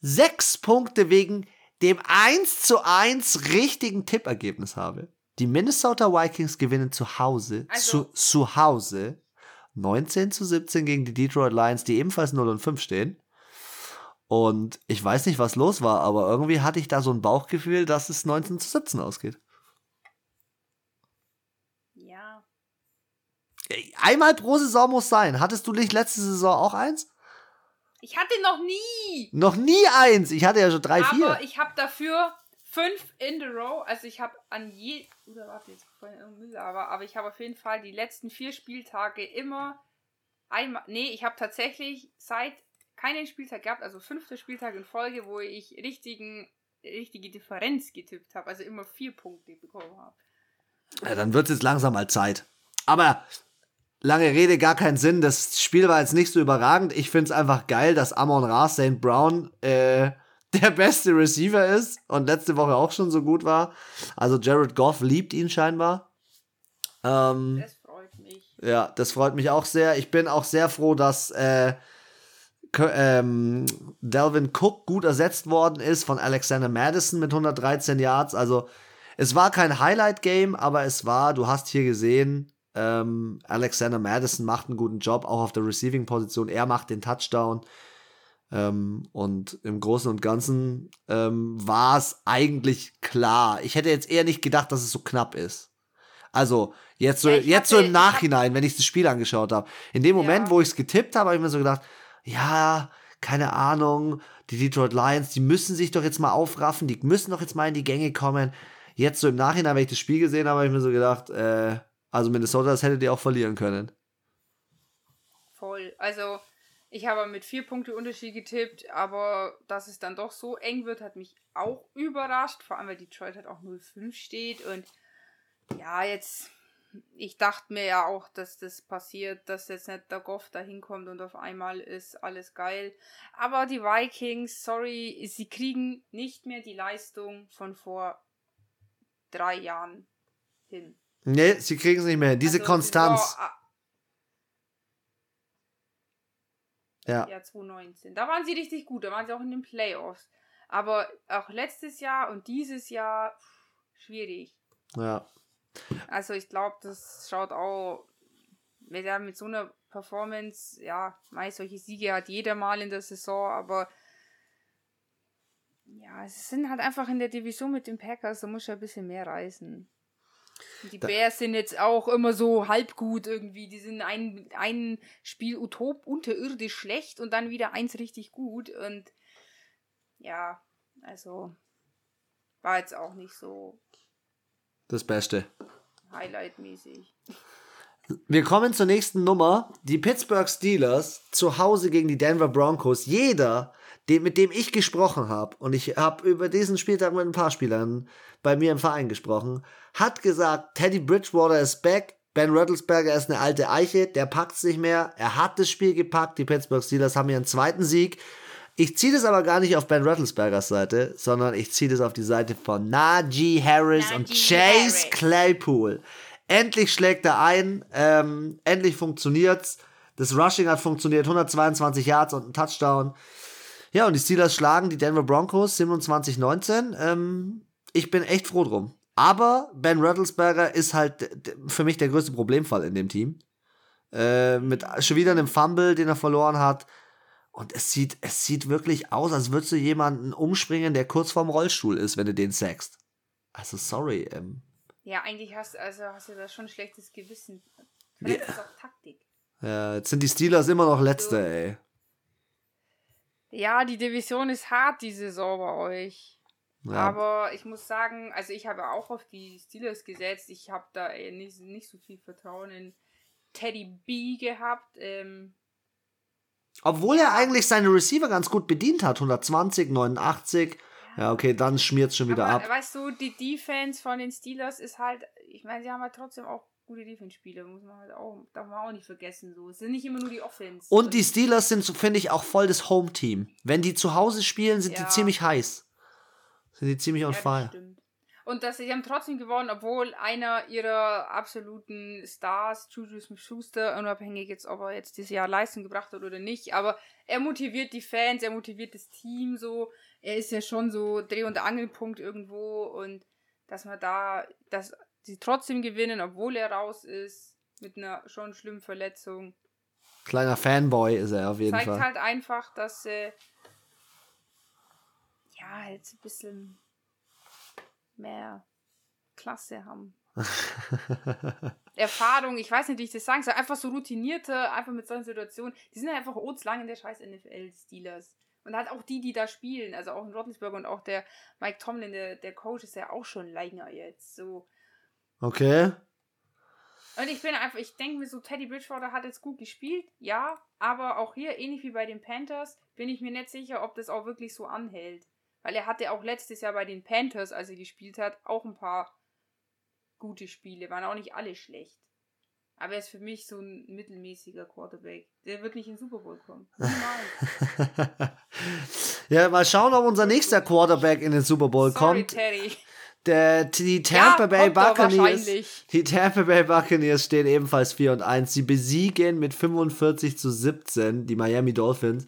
sechs Punkte wegen dem 1 zu 1 richtigen Tippergebnis habe. Die Minnesota Vikings gewinnen zu Hause, Also- zu, zu Hause 19 zu 17 gegen die Detroit Lions, die ebenfalls 0 und 5 stehen. Und ich weiß nicht, was los war, aber irgendwie hatte ich da so ein Bauchgefühl, dass es 19 zu 17 ausgeht. Ja. Einmal pro Saison muss sein. Hattest du nicht letzte Saison auch eins? Ich hatte noch nie. Noch nie eins. Ich hatte ja schon drei, aber vier. ich habe dafür fünf in the row. Also ich habe an je. Oder warte, jetzt vorhin aber, aber ich habe auf jeden Fall die letzten vier Spieltage immer einmal. Nee, ich habe tatsächlich seit keinen Spieltag gehabt, also fünfter Spieltag in Folge, wo ich richtigen, richtige Differenz getippt habe. Also immer vier Punkte bekommen habe. Ja, dann wird es jetzt langsam mal Zeit. Aber lange Rede, gar keinen Sinn. Das Spiel war jetzt nicht so überragend. Ich finde es einfach geil, dass Amon Ra St. Brown äh, der beste Receiver ist und letzte Woche auch schon so gut war. Also Jared Goff liebt ihn scheinbar. Ähm, Das freut mich. Ja, das freut mich auch sehr. Ich bin auch sehr froh, dass äh, ähm, Delvin Cook gut ersetzt worden ist von Alexander Madison mit 113 Yards. Also es war kein Highlight-Game, aber es war, du hast hier gesehen, ähm, Alexander Madison macht einen guten Job, auch auf der Receiving-Position. Er macht den Touchdown. Ähm, und im Großen und Ganzen ähm, war es eigentlich klar. Ich hätte jetzt eher nicht gedacht, dass es so knapp ist. Also, jetzt so, Ja, jetzt so im Nachhinein, wenn ich das Spiel angeschaut habe. In dem Moment, Ja. wo ich es getippt habe, habe ich mir so gedacht, ja, keine Ahnung, die Detroit Lions, die müssen sich doch jetzt mal aufraffen, die müssen doch jetzt mal in die Gänge kommen. Jetzt so im Nachhinein, wenn ich das Spiel gesehen habe, habe ich mir so gedacht, äh, also Minnesota, das hättet ihr auch verlieren können. Voll. Also, ich habe mit vier Punkte Unterschied getippt, aber dass es dann doch so eng wird, hat mich auch überrascht. Vor allem, weil Detroit halt auch 0-5 steht. Und ja, jetzt, ich dachte mir ja auch, dass das passiert, dass jetzt nicht der Goff da hinkommt und auf einmal ist alles geil. Aber die Vikings, sorry, sie kriegen nicht mehr die Leistung von vor drei Jahren hin. Nee, sie kriegen es nicht mehr. Diese Also, Konstanz. Saison, ah, Ja. Ja, 2019. Da waren sie richtig gut, da waren sie auch in den Playoffs. Aber auch letztes Jahr und dieses Jahr schwierig. Ja. Also ich glaube, das schaut auch mit, ja, mit so einer Performance, ja, meist solche Siege hat jeder mal in der Saison, aber ja, es sind halt einfach in der Division mit den Packers, da muss ja ein bisschen mehr reißen. Die Da- Bears sind jetzt auch immer so halb gut irgendwie. Die sind ein, ein Spiel utop unterirdisch schlecht und dann wieder eins richtig gut. Und ja, also war jetzt auch nicht so Das Beste. highlightmäßig. Wir kommen zur nächsten Nummer. Die Pittsburgh Steelers zu Hause gegen die Denver Broncos. Jeder, den, mit dem ich gesprochen habe, und ich habe über diesen Spieltag mit ein paar Spielern bei mir im Verein gesprochen, hat gesagt, Teddy Bridgewater ist back, Ben Roethlisberger ist eine alte Eiche, der packt's nicht mehr. Er hat das Spiel gepackt. Die Pittsburgh Steelers haben ihren zweiten Sieg. Ich ziehe das aber gar nicht auf Ben Roethlisbergers Seite, sondern ich ziehe das auf die Seite von Najee Harris und Najee Chase Harris. Claypool. Endlich schlägt er ein, ähm, endlich funktioniert's. Das Rushing hat funktioniert, 122 Yards und ein Touchdown. Ja, und die Steelers schlagen die Denver Broncos 27-19. Ähm, ich bin echt froh drum. Aber Ben Rattlesberger ist halt für mich der größte Problemfall in dem Team. Äh, mit schon wieder einem Fumble, den er verloren hat. Und es sieht, es sieht wirklich aus, als würdest du jemanden umspringen, der kurz vorm Rollstuhl ist, wenn du den sackst. Also sorry. Ähm, Ja, eigentlich hast, also hast du da schon ein schlechtes Gewissen. Ja. Vielleicht ist es auch Taktik. ja, jetzt sind die Steelers immer noch letzte, ey. Ja, die Division ist hart, die Saison bei euch. Ja. Aber ich muss sagen, also ich habe auch auf die Steelers gesetzt. Ich habe da nicht, nicht so viel Vertrauen in Teddy B gehabt. Ähm, Obwohl er eigentlich seine Receiver ganz gut bedient hat. 120, 89. Ja, okay, dann schmiert es schon wieder aber, ab. Weißt du, die Defense von den Steelers ist halt, ich meine, sie haben halt trotzdem auch gute Defense-Spiele, muss man halt auch, darf man auch nicht vergessen. So. Es sind nicht immer nur die Offense. Und die Steelers sind, finde ich, auch voll das Home-Team. Wenn die zu Hause spielen, sind ja. die ziemlich heiß. Sind die ziemlich on ja, fire. Stimmt. Und dass sie haben trotzdem gewonnen, obwohl einer ihrer absoluten Stars, Juju Smith-Schuster, unabhängig jetzt, ob er jetzt dieses Jahr Leistung gebracht hat oder nicht, aber er motiviert die Fans, er motiviert das Team so. Er ist ja schon so Dreh- und Angelpunkt irgendwo und dass man da, dass sie trotzdem gewinnen, obwohl er raus ist, mit einer schon schlimmen Verletzung. Kleiner Fanboy ist er auf jeden zeigt Fall. Zeigt halt einfach, dass sie ja halt ein bisschen mehr Klasse haben. Erfahrung, ich weiß nicht, wie ich das sagen soll, einfach so routinierte, einfach mit solchen Situationen, die sind einfach lang in der scheiß NFL-Steelers. Und halt auch die, die da spielen, also auch in Rottelsburg und auch der Mike Tomlin, der, der Coach, ist ja auch schon länger jetzt. So. Okay. Und ich bin einfach, ich denke mir so, Teddy Bridgewater hat jetzt gut gespielt, ja, aber auch hier, ähnlich wie bei den Panthers, bin ich mir nicht sicher, ob das auch wirklich so anhält. Weil er hatte auch letztes Jahr bei den Panthers, als er gespielt hat, auch ein paar gute Spiele. Waren auch nicht alle schlecht. Aber er ist für mich so ein mittelmäßiger Quarterback. Der wird nicht in den Super Bowl kommen. ja, mal schauen, ob unser nächster Quarterback in den Super Bowl Sorry, kommt. Teddy. Der, die Tampa ja, Bay Buccaneers. Die Tampa Bay Buccaneers stehen ebenfalls 4 und 1. Sie besiegen mit 45 zu 17 die Miami Dolphins.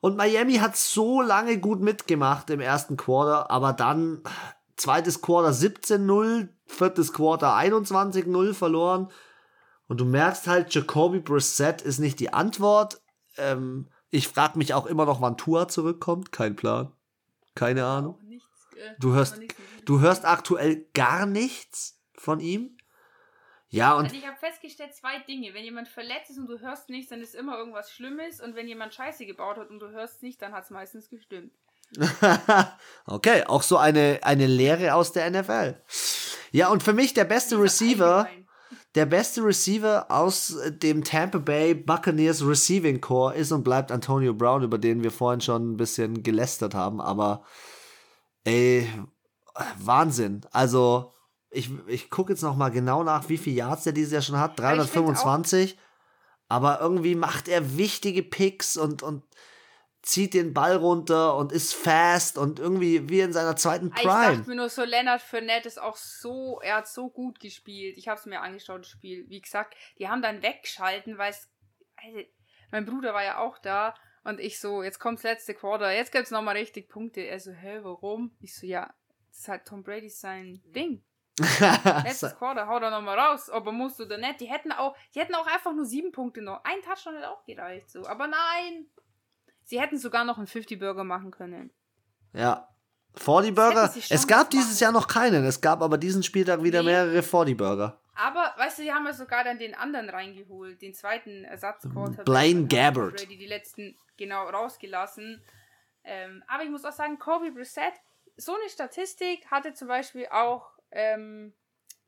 Und Miami hat so lange gut mitgemacht im ersten Quarter, aber dann zweites Quarter 17-0, viertes Quarter 21-0 verloren. Und du merkst halt, Jacoby Brissett ist nicht die Antwort. Ähm, ich frage mich auch immer noch, wann Tua zurückkommt. Kein Plan. Keine Ahnung. Äh, du hörst, du hörst aktuell gar nichts von ihm. Ja, und. Also ich habe festgestellt, zwei Dinge. Wenn jemand verletzt ist und du hörst nichts, dann ist immer irgendwas Schlimmes. Und wenn jemand Scheiße gebaut hat und du hörst nicht, dann hat es meistens gestimmt. okay, auch so eine, eine Lehre aus der NFL. Ja, und für mich der beste Receiver, der beste Receiver aus dem Tampa Bay Buccaneers Receiving Core ist und bleibt Antonio Brown, über den wir vorhin schon ein bisschen gelästert haben. Aber, ey, Wahnsinn. Also, ich, ich gucke jetzt noch mal genau nach, wie viele Yards der dieses Jahr schon hat. 325. Aber irgendwie macht er wichtige Picks und, und zieht den Ball runter und ist fast und irgendwie wie in seiner zweiten Prime. Ich dachte mir nur so, Leonard Fournette ist auch so, er hat so gut gespielt. Ich habe es mir angeschaut, das Spiel. Wie gesagt, die haben dann weggeschalten, weil es, also, mein Bruder war ja auch da und ich so, jetzt kommt's letzte Quarter, jetzt gibt's nochmal richtig Punkte. Er so, hä, warum? Ich so, ja, das ist halt Tom Brady sein Ding. Letztes Quarter, hau da nochmal raus, ob er muss oder nicht. Die hätten auch, die hätten auch einfach nur sieben Punkte noch. Ein Touchdown hätte auch gereicht, so. Aber nein. Sie hätten sogar noch einen 50-Burger machen können. Ja. 40-Burger? Es gab dieses Jahr noch keinen. Es gab aber diesen Spieltag wieder nee. mehrere 40-Burger. Aber, weißt du, die haben ja sogar dann den anderen reingeholt, den zweiten Ersatzquarterback. Blaine Gabbard. Die, die letzten, genau, rausgelassen. Ähm, aber ich muss auch sagen, Kobe Brissett, so eine Statistik hatte zum Beispiel auch ähm,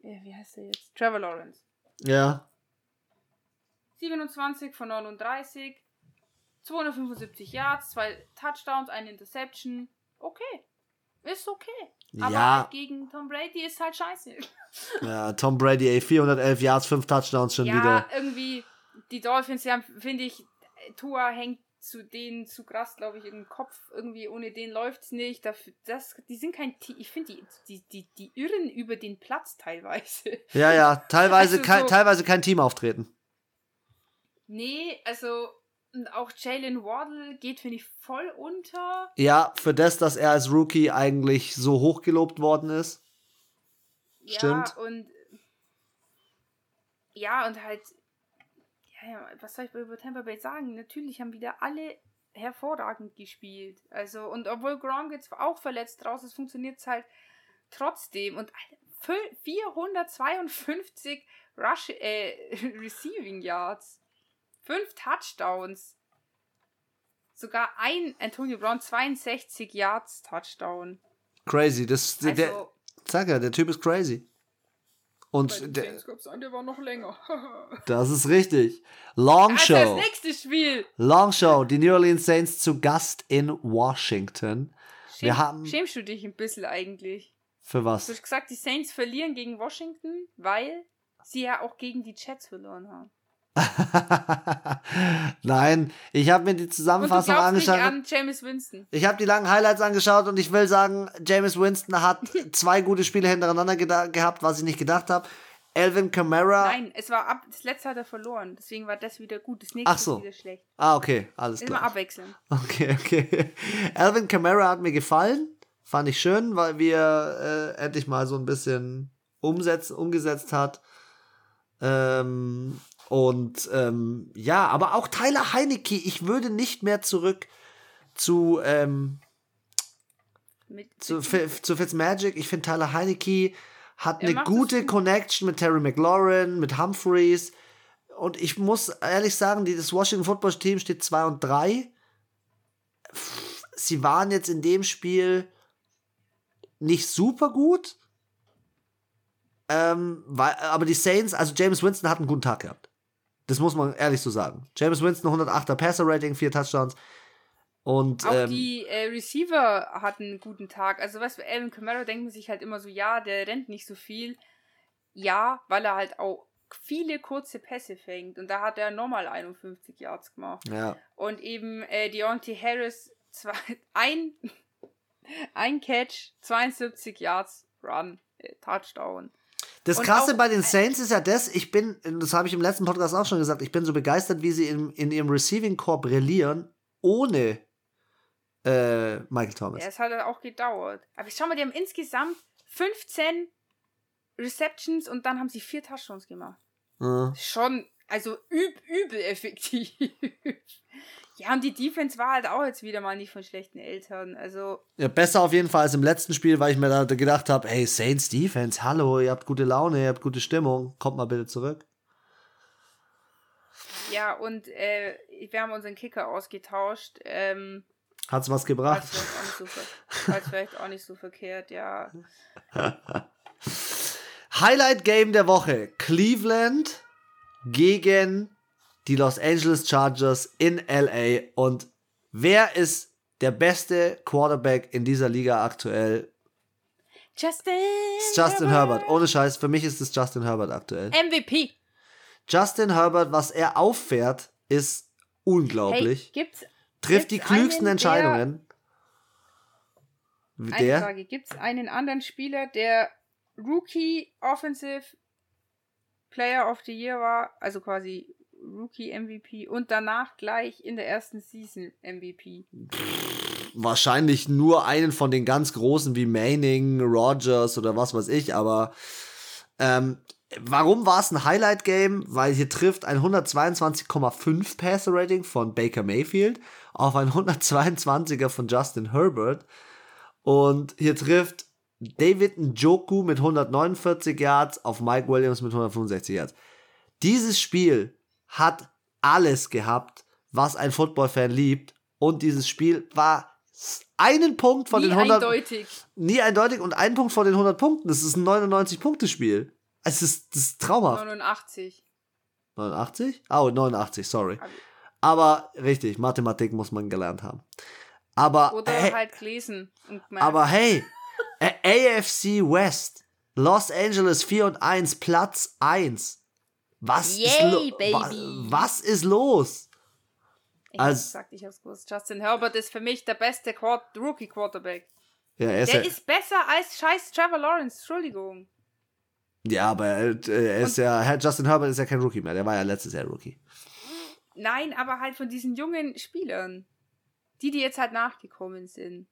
wie heißt er jetzt? Trevor Lawrence. Ja. 27 von 39, 275 Yards, zwei Touchdowns, eine Interception. Okay. Ist okay. Aber ja. Halt gegen Tom Brady ist halt scheiße. Ja, Tom Brady, ey, 411 Yards, 5 Touchdowns schon ja, wieder. Ja, irgendwie, die Dolphins, die haben, finde ich, Tua hängt zu denen zu krass, glaube ich, im Kopf. Irgendwie ohne den läuft es nicht. Dafür, das, die sind kein Team. Ich finde, die, die, die, die irren über den Platz teilweise. Ja, ja, teilweise, also kein, so, teilweise kein Team auftreten. Nee, also auch Jalen Waddle geht, finde ich, voll unter. Ja, für das, dass er als Rookie eigentlich so hochgelobt worden ist. Stimmt. Ja, und ja, und halt ja, was soll ich über Tampa Bay sagen? Natürlich haben wieder alle hervorragend gespielt. Also, und obwohl Gronk jetzt auch verletzt raus ist, funktioniert es halt trotzdem. Und 452 Rush, äh, Receiving Yards. Fünf Touchdowns. sogar ein Antonio Brown 62 Yards Touchdown. Crazy. Das, Also, der, sag ja, der Typ ist crazy. Bei Und den gab's einen, der war noch länger. das ist richtig. Long Also das Show. nächste Spiel. Long Show. Die New Orleans Saints zu Gast in Washington. Schäm, Wir haben- Schämst du dich ein bisschen eigentlich? Für Du was? hast gesagt, die Saints verlieren gegen Washington, weil sie ja auch gegen die Jets verloren haben. Nein, ich habe mir die Und du Zusammenfassung glaubst nicht angeschaut. an James Winston. Ich habe die langen Highlights angeschaut und ich will sagen, James Winston hat zwei gute Spiele hintereinander gehabt, was ich nicht gedacht habe. Alvin Kamara. Nein, es war ab, das letzte hat er verloren. Deswegen war das wieder gut. Das nächste Ach so. wieder schlecht. Ah, okay, alles Immer klar. abwechseln. Okay, okay. Alvin Kamara hat mir gefallen. Fand ich schön, weil wir äh, endlich mal so ein bisschen umsetz, umgesetzt hat. Ähm, und ähm, ja, aber auch Tyler Heinecke, ich würde nicht mehr zurück zu, ähm, Mit, zu, zu Fitzmagic. Ich finde, Tyler Heinecke hat eine gute gut. Connection mit Terry McLaurin, mit Humphreys. Und ich muss ehrlich sagen, das Washington Football Team steht 2 und 3. Sie waren jetzt in dem Spiel nicht super gut. Ähm, weil, aber die Saints, also James Winston hat einen guten Tag gehabt. Das muss man ehrlich so sagen. James Winston 108er Passer Rating, vier Touchdowns. Und auch ähm, die äh, Receiver hatten einen guten Tag. Also, weißt du, Alvin Kamara denkt man sich halt immer so, ja, der rennt nicht so viel. Ja, weil er halt auch viele kurze Pässe fängt. Und da hat er nochmal 51 Yards gemacht. ja. Und eben äh, Deontay Harris, zwei, ein, ein Catch, 72 Yards, Run, äh, Touchdown. Das Und Krasse bei den Saints ist ja das, ich bin, das habe ich im letzten Podcast auch schon gesagt, ich bin so begeistert, wie sie in, in ihrem Receiving Core brillieren, ohne äh, Michael Thomas. Ja, es hat auch gedauert. Aber schau mal, die haben insgesamt 15 Receptions und dann haben sie vier Touchdowns gemacht. Ja. Schon, also üb, übel effektiv. Ja, und die Defense war halt auch jetzt wieder mal nicht von schlechten Eltern. Also, Ja, besser auf jeden Fall als im letzten Spiel, weil ich mir da gedacht habe, hey, Saints Defense, hallo, ihr habt gute Laune, ihr habt gute Stimmung, kommt mal bitte zurück. ja, und äh, wir haben unseren Kicker ausgetauscht. Ähm, Hat's was gebracht? war vielleicht auch nicht so verkehrt, ja. Highlight Game der Woche: Cleveland gegen die Los Angeles Chargers in LA. Und wer ist der beste Quarterback in dieser Liga aktuell? Justin, Justin Herbert. Ohne Scheiß, für mich ist es Justin Herbert aktuell. MVP. Justin Herbert, was er auffährt, ist Hey, unglaublich. gibt's Trifft die gibt's klügsten einen, Entscheidungen. Eine Der? Frage: Gibt es einen anderen Spieler, der Rookie Offensive Player of the Year war, also quasi Rookie MVP und danach gleich in der ersten Season MVP? wahrscheinlich nur einen von den ganz großen wie Manning, Rogers oder was weiß ich, aber ähm, warum war es ein Highlight-Game? Weil hier trifft ein 122,5 Passer-Rating von Baker Mayfield auf ein 122er von Justin Herbert und hier trifft David Njoku mit 149 Yards auf Mike Williams mit 165 Yards. Dieses Spiel hat alles gehabt, was ein Football-Fan liebt und dieses Spiel war einen Punkt von Nie den 100 eindeutig. nie eindeutig und ein Punkt von den 100 Punkten. Das ist ein 99-Punkte-Spiel. Es ist, das ist traumhaft. 89. 89? Oh, 89, sorry. Aber- richtig, Mathematik muss man gelernt haben. Aber, Oder hey, halt gemerkt. aber hey, AFC West, Los Angeles 4 und 1, Platz 1. Was, ist, Yay, lo baby. wa was ist los? ich hab's als- gesagt, ich hab's gewusst. Justin Herbert ist für mich der beste Quart Rookie Quarterback. Ja, er ist Der ja, ist besser als scheiß Trevor Lawrence, Entschuldigung. ja aber äh, er ist ja, Herr Justin Herbert ist ja kein Rookie mehr. Der war ja letztes Jahr Rookie. Nein, aber halt von diesen jungen Spielern. Die, die jetzt halt nachgekommen sind.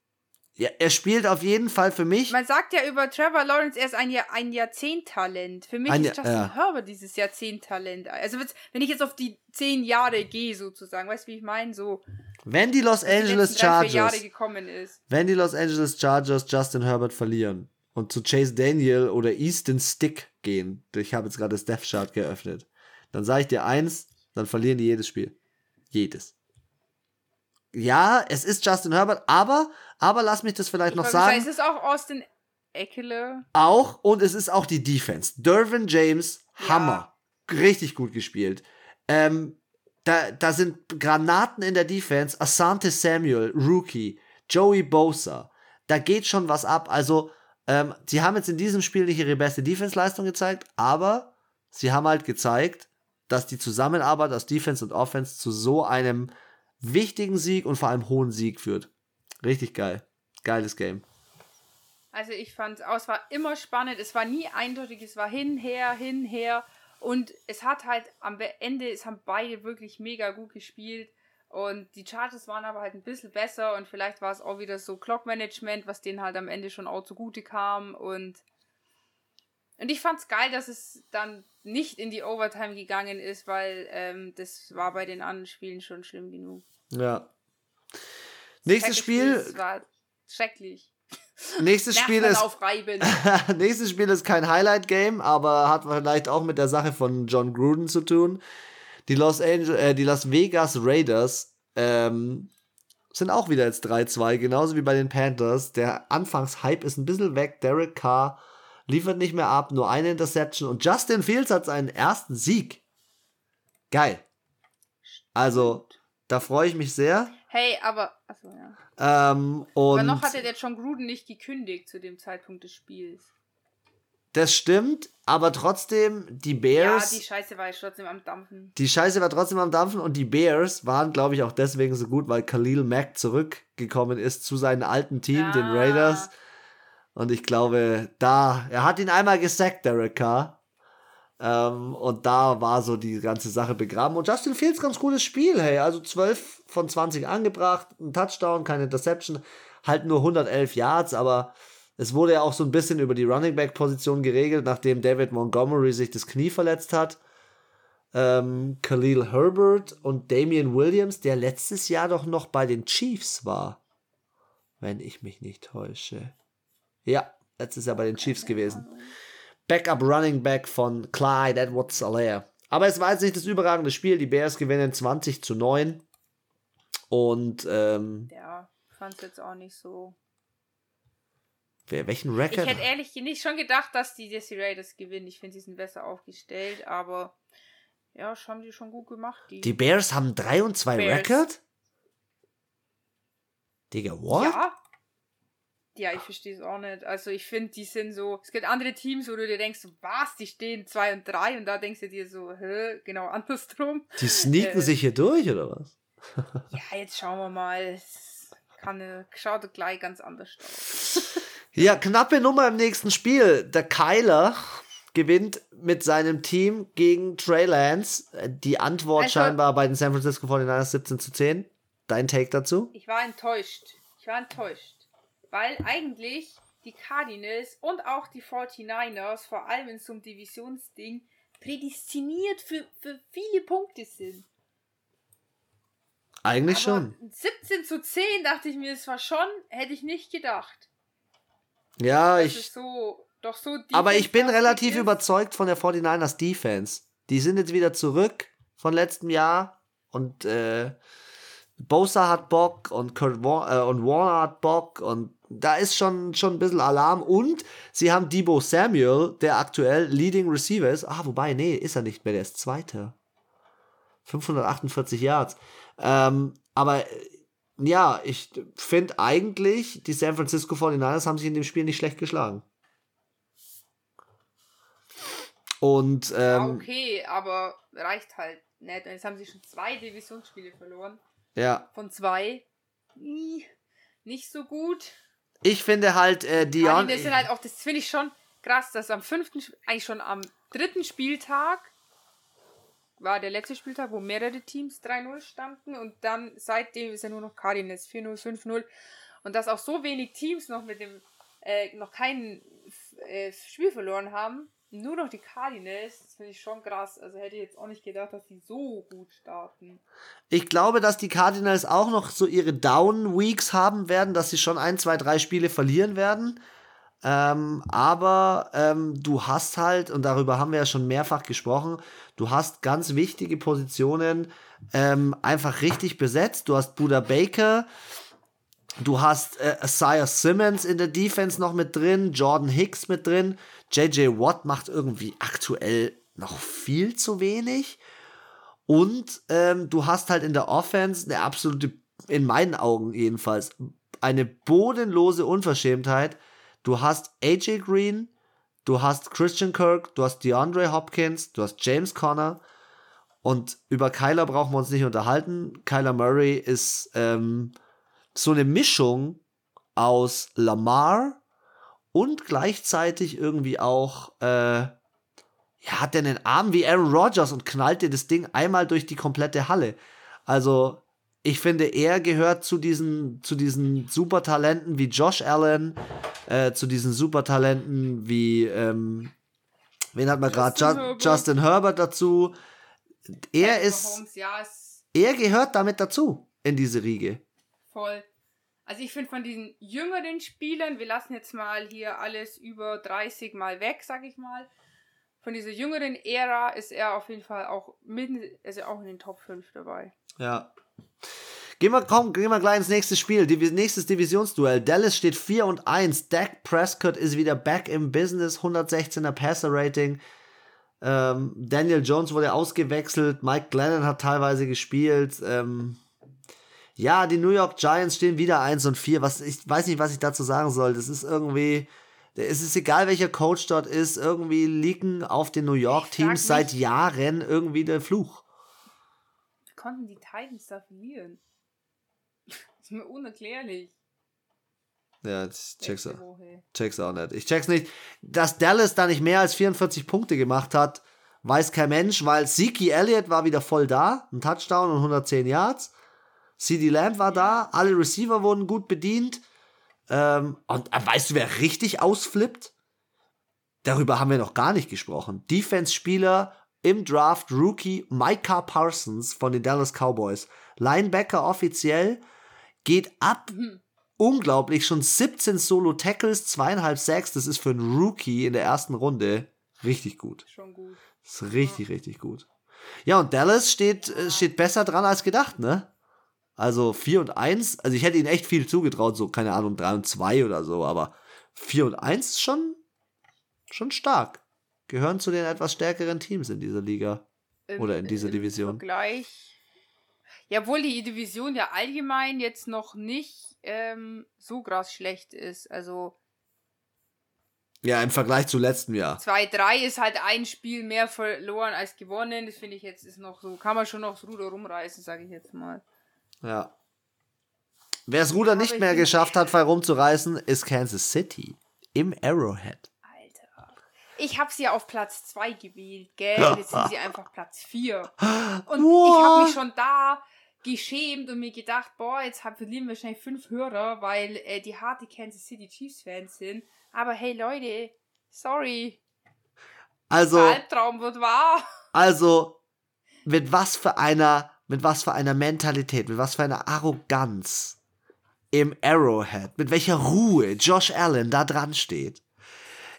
Ja, er spielt auf jeden Fall für mich. Man sagt ja über Trevor Lawrence, er ist ein, Jahr, ein Jahrzehnttalent. Für mich Ein ist Justin ja. Herbert dieses Jahrzehnttalent. Also wenn ich jetzt auf die zehn Jahre gehe sozusagen, weißt du, wie ich meine? So, Wenn die Los die Angeles drei, vier Jahre Chargers, gekommen ist. wenn die Los Angeles Chargers Justin Herbert verlieren und zu Chase Daniel oder Easton Stick gehen, ich habe jetzt gerade das Death Chart geöffnet, dann sage ich dir eins, dann verlieren die jedes Spiel. Jedes. Ja, es ist Justin Herbert, aber, aber lass mich das vielleicht noch Aber sagen. Es ist auch Austin Eckler. Auch und es ist auch die Defense. Dervin James, Ja. Hammer. Richtig gut gespielt. Ähm, da, da sind Granaten in der Defense. Asante Samuel, Rookie. Joey Bosa. Da geht schon was ab. Also, ähm, sie haben jetzt in diesem Spiel nicht ihre beste Defense-Leistung gezeigt, aber sie haben halt gezeigt, dass die Zusammenarbeit aus Defense und Offense zu so einem wichtigen Sieg und vor allem hohen Sieg führt. Richtig geil. Geiles Game. Also ich fand es war immer spannend. Es war nie eindeutig. Es war hin, her, hin, her. Und es hat halt am Ende, es haben beide wirklich mega gut gespielt. Und die Chargers waren aber halt ein bisschen besser und vielleicht war es auch wieder so Clock-Management, was denen halt am Ende schon auch zugute kam. Und, und ich fand's geil, dass es dann nicht in die Overtime gegangen ist, weil ähm, das war bei den anderen Spielen schon schlimm genug. Ja. Nächstes Spiel, Das war schrecklich. nächstes Spiel ist nächstes Spiel ist kein Highlight Game, aber hat vielleicht auch mit der Sache von John Gruden zu tun. Die Los Angeles, äh, die Las Vegas Raiders ähm, sind auch wieder jetzt 3-2, genauso wie bei den Panthers. Der Anfangshype ist ein bisschen weg. Derek Carr liefert nicht mehr ab, nur eine Interception und Justin Fields hat seinen ersten Sieg. Geil. Also, da freue ich mich sehr. Hey, aber. Achso, ja. Ähm, und Aber noch hatte der John Gruden nicht gekündigt zu dem Zeitpunkt des Spiels. das stimmt, aber trotzdem, die Ja, Bears. die Scheiße war trotzdem am Dampfen. Die Scheiße war trotzdem am Dampfen und die Bears waren, glaube ich, auch deswegen so gut, weil Khalil Mack zurückgekommen ist zu seinem alten Team, den Ah. Raiders. Und ich glaube, da, er hat ihn einmal gesackt, Derek Carr. Ähm, und da war so die ganze Sache begraben. Und Justin Fields, ganz cooles Spiel, hey. Also 12 von 20 angebracht, ein Touchdown, keine Interception, halt nur 111 Yards, aber es wurde ja auch so ein bisschen über die Running Back Position geregelt, nachdem David Montgomery sich das Knie verletzt hat ähm, Khalil Herbert und Damian Williams, der letztes Jahr doch noch bei den Chiefs war. Wenn ich mich nicht täusche. Ja, letztes Jahr bei den Chiefs gewesen. Backup Running Back von Clyde Edwards Alaire. Aber es war jetzt nicht das überragende Spiel. Die Bears gewinnen 20 zu 9. Und ähm, Ja, fand's jetzt auch nicht so. wer, welchen Ich Record? hätte ehrlich nicht schon gedacht, dass die Jesse Raiders gewinnen. Ich finde, sie sind besser aufgestellt, aber ja, das haben die schon gut gemacht. Die, Die Bears haben 3 und 2 Bears. Record? Digga, what? Ja. Ja, ich verstehe es auch nicht. Also ich finde, die sind so. Es gibt andere Teams, wo du dir denkst, was, die stehen 2 und 3 und da denkst du dir so, hä, genau andersrum. Die sneaken Äh. sich hier durch, oder was? Ja, jetzt schauen wir mal. Es kann, schaut gleich ganz anders aus. Ja, knappe Nummer im nächsten Spiel. Der Kyler gewinnt mit seinem Team gegen Trey Lance. Die Antwort Also- scheinbar bei den San Francisco 49ers 17 zu 10. Dein Take dazu? Ich war enttäuscht. Ich war enttäuscht. Weil eigentlich die Cardinals und auch die 49ers, vor allem in so einem Divisionsding, prädestiniert für, für viele Punkte sind. Eigentlich Aber schon. 17 zu 10 dachte ich mir, es war schon, hätte ich nicht gedacht. Ja, dass ich. so, doch so Aber ich bin relativ ist. überzeugt von der 49ers Defense. Die sind jetzt wieder zurück von letztem Jahr und äh, Bosa hat Bock und Kurt War äh, und Warner hat Bock und da ist schon, schon ein bisschen Alarm und sie haben Debo Samuel, der aktuell Leading Receiver ist. Ah, wobei, nee, ist er nicht mehr, der ist Zweiter. 548 Yards. Ähm, aber äh, ja, ich finde eigentlich, die San Francisco 49ers haben sich in dem Spiel nicht schlecht geschlagen. Und Ja, ähm, okay, aber reicht halt nicht. Und jetzt haben sie schon zwei Divisionsspiele verloren. Ja, Von zwei. Nicht so gut. ich finde halt, äh, Dion. Sind halt auch, das finde ich schon krass, dass am fünften, eigentlich schon am dritten Spieltag war der letzte Spieltag, wo mehrere Teams 3-0 standen und dann seitdem ist ja nur noch Cardinals 4-0, 5-0 und dass auch so wenig Teams noch mit dem, äh, noch kein äh, Spiel verloren haben, nur noch die Cardinals, das finde ich schon krass. Also hätte ich jetzt auch nicht gedacht, dass die so gut starten. Ich glaube, dass die Cardinals auch noch so ihre Down-Weeks haben werden, dass sie schon ein, zwei, drei Spiele verlieren werden. Ähm, aber ähm, du hast halt, und darüber haben wir ja schon mehrfach gesprochen, du hast ganz wichtige Positionen ähm, einfach richtig besetzt. Du hast Buda Baker, du hast äh, Isaiah Simmons in der Defense noch mit drin, Jordan Hicks mit drin, JJ Watt macht irgendwie aktuell noch viel zu wenig. Und ähm, du hast halt in der Offense eine absolute, in meinen Augen jedenfalls, eine bodenlose Unverschämtheit. Du hast AJ Green, du hast Christian Kirk, du hast DeAndre Hopkins, du hast James Conner. Und über Kyler brauchen wir uns nicht unterhalten. Kyler Murray ist ähm, so eine Mischung aus Lamar und gleichzeitig irgendwie auch äh, ja, hat er einen Arm wie Aaron Rodgers und knallt dir das Ding einmal durch die komplette Halle. Also, ich finde, er gehört zu diesen, zu diesen Supertalenten wie Josh Allen, äh, zu diesen Supertalenten wie, ähm, wen hat man gerade? Ju Justin Herbert dazu. Er ist, Holmes, ja, er gehört damit dazu in diese Riege. Voll. Also ich finde von diesen jüngeren Spielern, wir lassen jetzt mal hier alles über 30 mal weg, sag ich mal von dieser jüngeren Ära ist er auf jeden Fall auch mitten, also auch in den Top 5 dabei. Ja. Gehen wir, komm, gehen wir gleich ins nächste Spiel. Divi nächstes Divisionsduell. Dallas steht 4 und 1. Dak Prescott ist wieder back im Business. 116er Passer-Rating. Ähm, Daniel Jones wurde ausgewechselt. Mike Glennon hat teilweise gespielt. Ähm, ja, die New York Giants stehen wieder 1 und 4. Was, ich weiß nicht, was ich dazu sagen soll. Das ist irgendwie es ist egal, welcher Coach dort ist, irgendwie liegen auf den New York-Teams seit Jahren irgendwie der Fluch. Wie konnten die Titans da verlieren? Das ist mir unerklärlich. Ja, ich check's, auch, check's auch nicht. Ich check's nicht. Dass Dallas da nicht mehr als 44 Punkte gemacht hat, weiß kein Mensch, weil Zeke Elliott war wieder voll da, ein Touchdown und 110 Yards. CD Lamb war da, alle Receiver wurden gut bedient. Ähm, und äh, weißt du, wer richtig ausflippt? Darüber haben wir noch gar nicht gesprochen. Defense-Spieler im Draft Rookie Micah Parsons von den Dallas Cowboys. Linebacker offiziell geht ab. Mhm. Unglaublich, schon 17 Solo-Tackles, zweieinhalb Sacks. Das ist für einen Rookie in der ersten Runde richtig gut. Schon gut. Das ist richtig, ja. richtig gut. Ja, und Dallas steht, äh, steht besser dran als gedacht, ne? Also 4 und 1, also ich hätte ihnen echt viel zugetraut, so, keine Ahnung, 3 und 2 oder so, aber 4 und 1 ist schon, schon stark. Gehören zu den etwas stärkeren Teams in dieser Liga. Im, oder in dieser Division. Vergleich. Ja, obwohl die Division ja allgemein jetzt noch nicht ähm, so krass schlecht ist. Also. Ja, im Vergleich zu letztem Jahr. 2-3 ist halt ein Spiel mehr verloren als gewonnen. Das finde ich jetzt ist noch so. Kann man schon noch das Ruder rumreißen, sage ich jetzt mal. Ja. Wer das Ruder nicht mehr geschafft hat, frei rumzureißen, ist Kansas City im Arrowhead. Alter. Ich habe sie ja auf Platz 2 gewählt, gell? Jetzt sind sie einfach Platz 4. Und What? ich habe mich schon da geschämt und mir gedacht, boah, jetzt verlieren wir wahrscheinlich fünf Hörer, weil äh, die harte Kansas City Chiefs Fans sind. Aber hey Leute, sorry. Also. Der Albtraum wird wahr. Also, mit was für einer mit was für einer Mentalität, mit was für einer Arroganz im Arrowhead, mit welcher Ruhe Josh Allen da dran steht.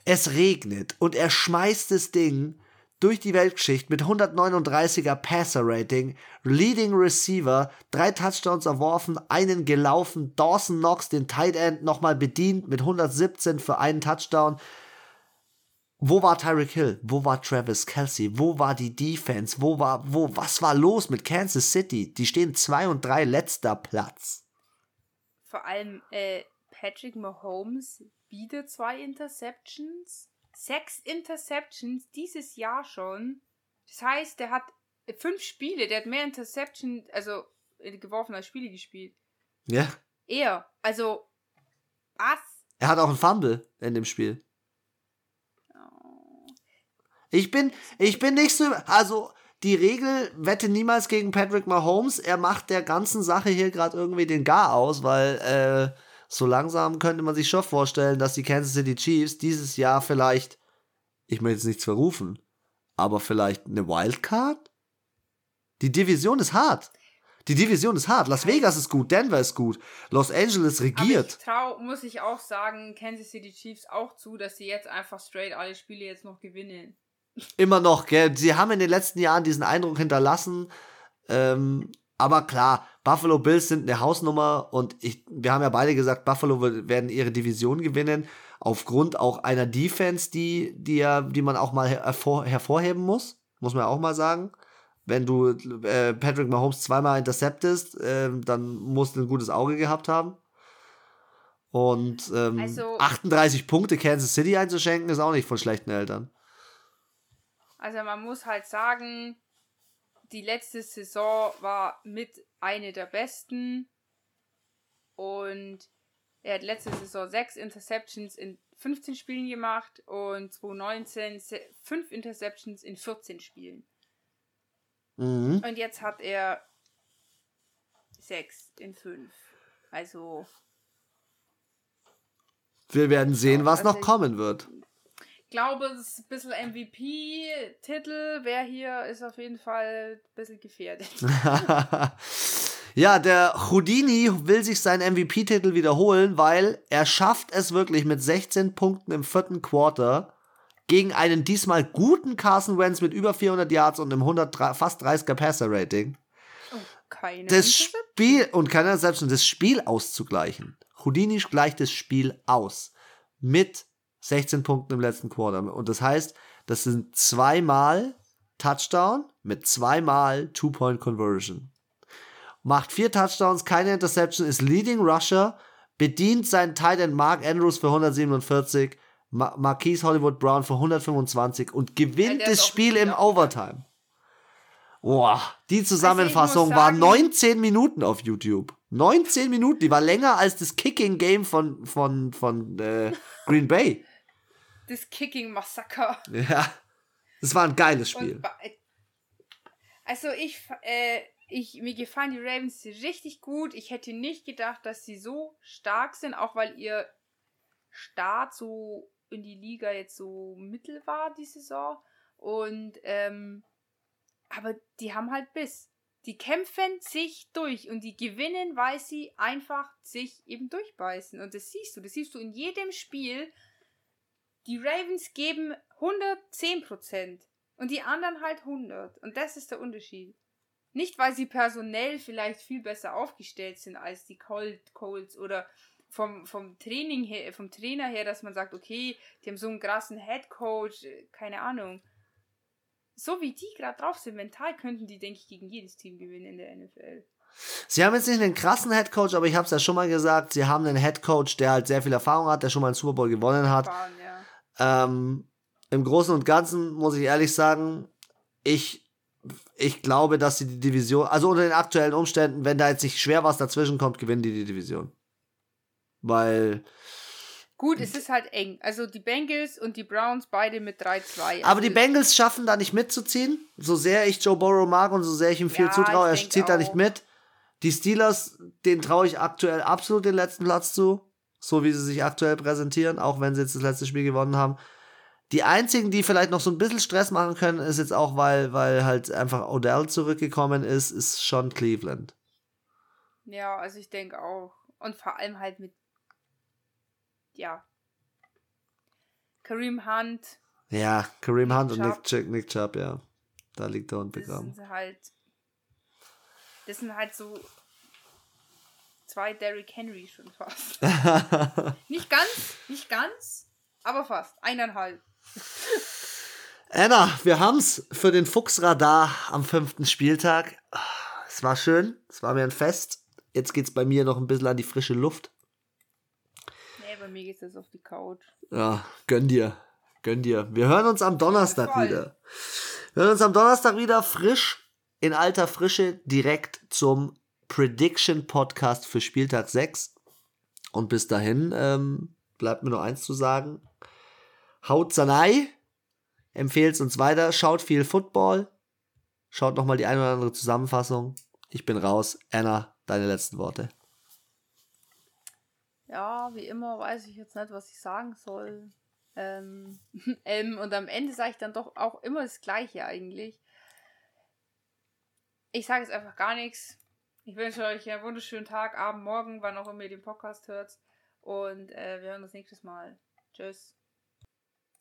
Es regnet und er schmeißt das Ding durch die Weltschicht mit 139er Passer Rating, Leading Receiver, drei Touchdowns erworfen, einen gelaufen, Dawson Knox den Tight End nochmal bedient mit 117 für einen Touchdown. Wo war Tyreek Hill? Wo war Travis Kelsey? Wo war die Defense? Wo war, wo, was war los mit Kansas City? Die stehen 2 und 3 letzter Platz. Vor allem äh, Patrick Mahomes wieder zwei Interceptions. Sechs Interceptions dieses Jahr schon. Das heißt, der hat fünf Spiele, der hat mehr Interceptions, also äh, geworfen als Spiele gespielt. Ja. Er. Also, was? Er hat auch einen Fumble in dem Spiel. Ich bin, ich bin nicht so, also die Regel wette niemals gegen Patrick Mahomes. Er macht der ganzen Sache hier gerade irgendwie den Gar aus, weil äh, so langsam könnte man sich schon vorstellen, dass die Kansas City Chiefs dieses Jahr vielleicht, ich möchte jetzt nichts verrufen, aber vielleicht eine Wildcard? Die Division ist hart. Die Division ist hart. Las Vegas ist gut, Denver ist gut, Los Angeles regiert. Aber ich trau, muss ich auch sagen, Kansas City Chiefs auch zu, dass sie jetzt einfach straight alle Spiele jetzt noch gewinnen. Immer noch, gell? Sie haben in den letzten Jahren diesen Eindruck hinterlassen. Ähm, aber klar, Buffalo Bills sind eine Hausnummer und ich, wir haben ja beide gesagt, Buffalo werden ihre Division gewinnen, aufgrund auch einer Defense, die, die, ja, die man auch mal hervor, hervorheben muss, muss man auch mal sagen. Wenn du äh, Patrick Mahomes zweimal interceptest, äh, dann musst du ein gutes Auge gehabt haben. Und ähm, also, 38 Punkte Kansas City einzuschenken, ist auch nicht von schlechten Eltern. Also man muss halt sagen, die letzte Saison war mit eine der besten. Und er hat letzte Saison sechs Interceptions in 15 Spielen gemacht und 2019 fünf Interceptions in 14 Spielen. Mhm. Und jetzt hat er sechs in fünf. Also. Wir werden sehen, was also noch kommen wird glaube, es ist ein bisschen MVP-Titel. Wer hier ist auf jeden Fall ein bisschen gefährdet. ja, der Houdini will sich seinen MVP-Titel wiederholen, weil er schafft es wirklich mit 16 Punkten im vierten Quarter gegen einen diesmal guten Carson Wentz mit über 400 Yards und einem 100, fast 30er Passer-Rating. Oh, keine das Spiel und keine Interception, das Spiel auszugleichen. Houdini gleicht das Spiel aus mit 16 Punkten im letzten Quarter. Und das heißt, das sind zweimal Touchdown mit zweimal Two-Point-Conversion. Macht vier Touchdowns, keine Interception, ist Leading Rusher, bedient seinen Tight End Mark Andrews für 147, Ma Marquise Hollywood Brown für 125 und gewinnt ja, das Spiel im Overtime. Boah, die Zusammenfassung also war 19 Minuten auf YouTube. 19 Minuten, die war länger als das Kicking Game von, von, von äh, Green Bay das Kicking Massaker. Ja. Das war ein geiles Spiel. Also ich, äh, ich, mir gefallen die Ravens richtig gut. Ich hätte nicht gedacht, dass sie so stark sind, auch weil ihr Start so in die Liga jetzt so mittel war, die Saison. Und, ähm, aber die haben halt Biss. Die kämpfen sich durch und die gewinnen, weil sie einfach sich eben durchbeißen. Und das siehst du. Das siehst du in jedem Spiel. Die Ravens geben 110% und die anderen halt 100. Und das ist der Unterschied. Nicht, weil sie personell vielleicht viel besser aufgestellt sind als die Cold Colts oder vom, vom Training her, vom Trainer her, dass man sagt, okay, die haben so einen krassen Head Coach, äh, keine Ahnung. So wie die gerade drauf sind, mental könnten die, denke ich, gegen jedes Team gewinnen in der NFL. Sie haben jetzt nicht einen krassen Head Coach, aber ich habe es ja schon mal gesagt, sie haben einen Head Coach, der halt sehr viel Erfahrung hat, der schon mal einen Super Bowl gewonnen hat. Fahren, ja. Ähm, Im Großen und Ganzen muss ich ehrlich sagen, ich, ich glaube, dass sie die Division, also unter den aktuellen Umständen, wenn da jetzt nicht schwer was dazwischen kommt, gewinnen die die Division. Weil. Gut, es ist halt eng. Also die Bengals und die Browns beide mit 3-2. Also aber die Bengals schaffen da nicht mitzuziehen. So sehr ich Joe Burrow mag und so sehr ich ihm viel ja, zutraue, er zieht auch. da nicht mit. Die Steelers, denen traue ich aktuell absolut den letzten Platz zu so wie sie sich aktuell präsentieren, auch wenn sie jetzt das letzte Spiel gewonnen haben. Die einzigen, die vielleicht noch so ein bisschen Stress machen können, ist jetzt auch, weil, weil halt einfach Odell zurückgekommen ist, ist schon Cleveland. Ja, also ich denke auch. Und vor allem halt mit, ja, Kareem Hunt. Ja, Kareem Hunt und Nick, Ch Nick Chubb, ja. Da liegt der Hund begraben. Das sind halt, das sind halt so zwei Derrick Henry schon fast. nicht ganz, nicht ganz, aber fast. Eineinhalb. Anna, wir haben's für den Fuchsradar am fünften Spieltag. Es war schön, es war mir ein Fest. Jetzt geht's bei mir noch ein bisschen an die frische Luft. Nee, bei mir geht's jetzt auf die Couch. Ja, gönn dir. Gönn dir. Wir hören uns am Donnerstag wieder. Wir hören uns am Donnerstag wieder frisch, in alter Frische, direkt zum Prediction Podcast für Spieltag 6. Und bis dahin ähm, bleibt mir nur eins zu sagen. Haut Sanai, empfehlt uns weiter, schaut viel Football, schaut nochmal die eine oder andere Zusammenfassung. Ich bin raus. Anna, deine letzten Worte. Ja, wie immer weiß ich jetzt nicht, was ich sagen soll. Ähm, ähm, und am Ende sage ich dann doch auch immer das Gleiche eigentlich. Ich sage jetzt einfach gar nichts Ich wünsche euch einen wunderschönen Tag, Abend, Morgen, wann auch immer ihr den Podcast hört. Und äh, wir hören uns nächstes Mal. Tschüss.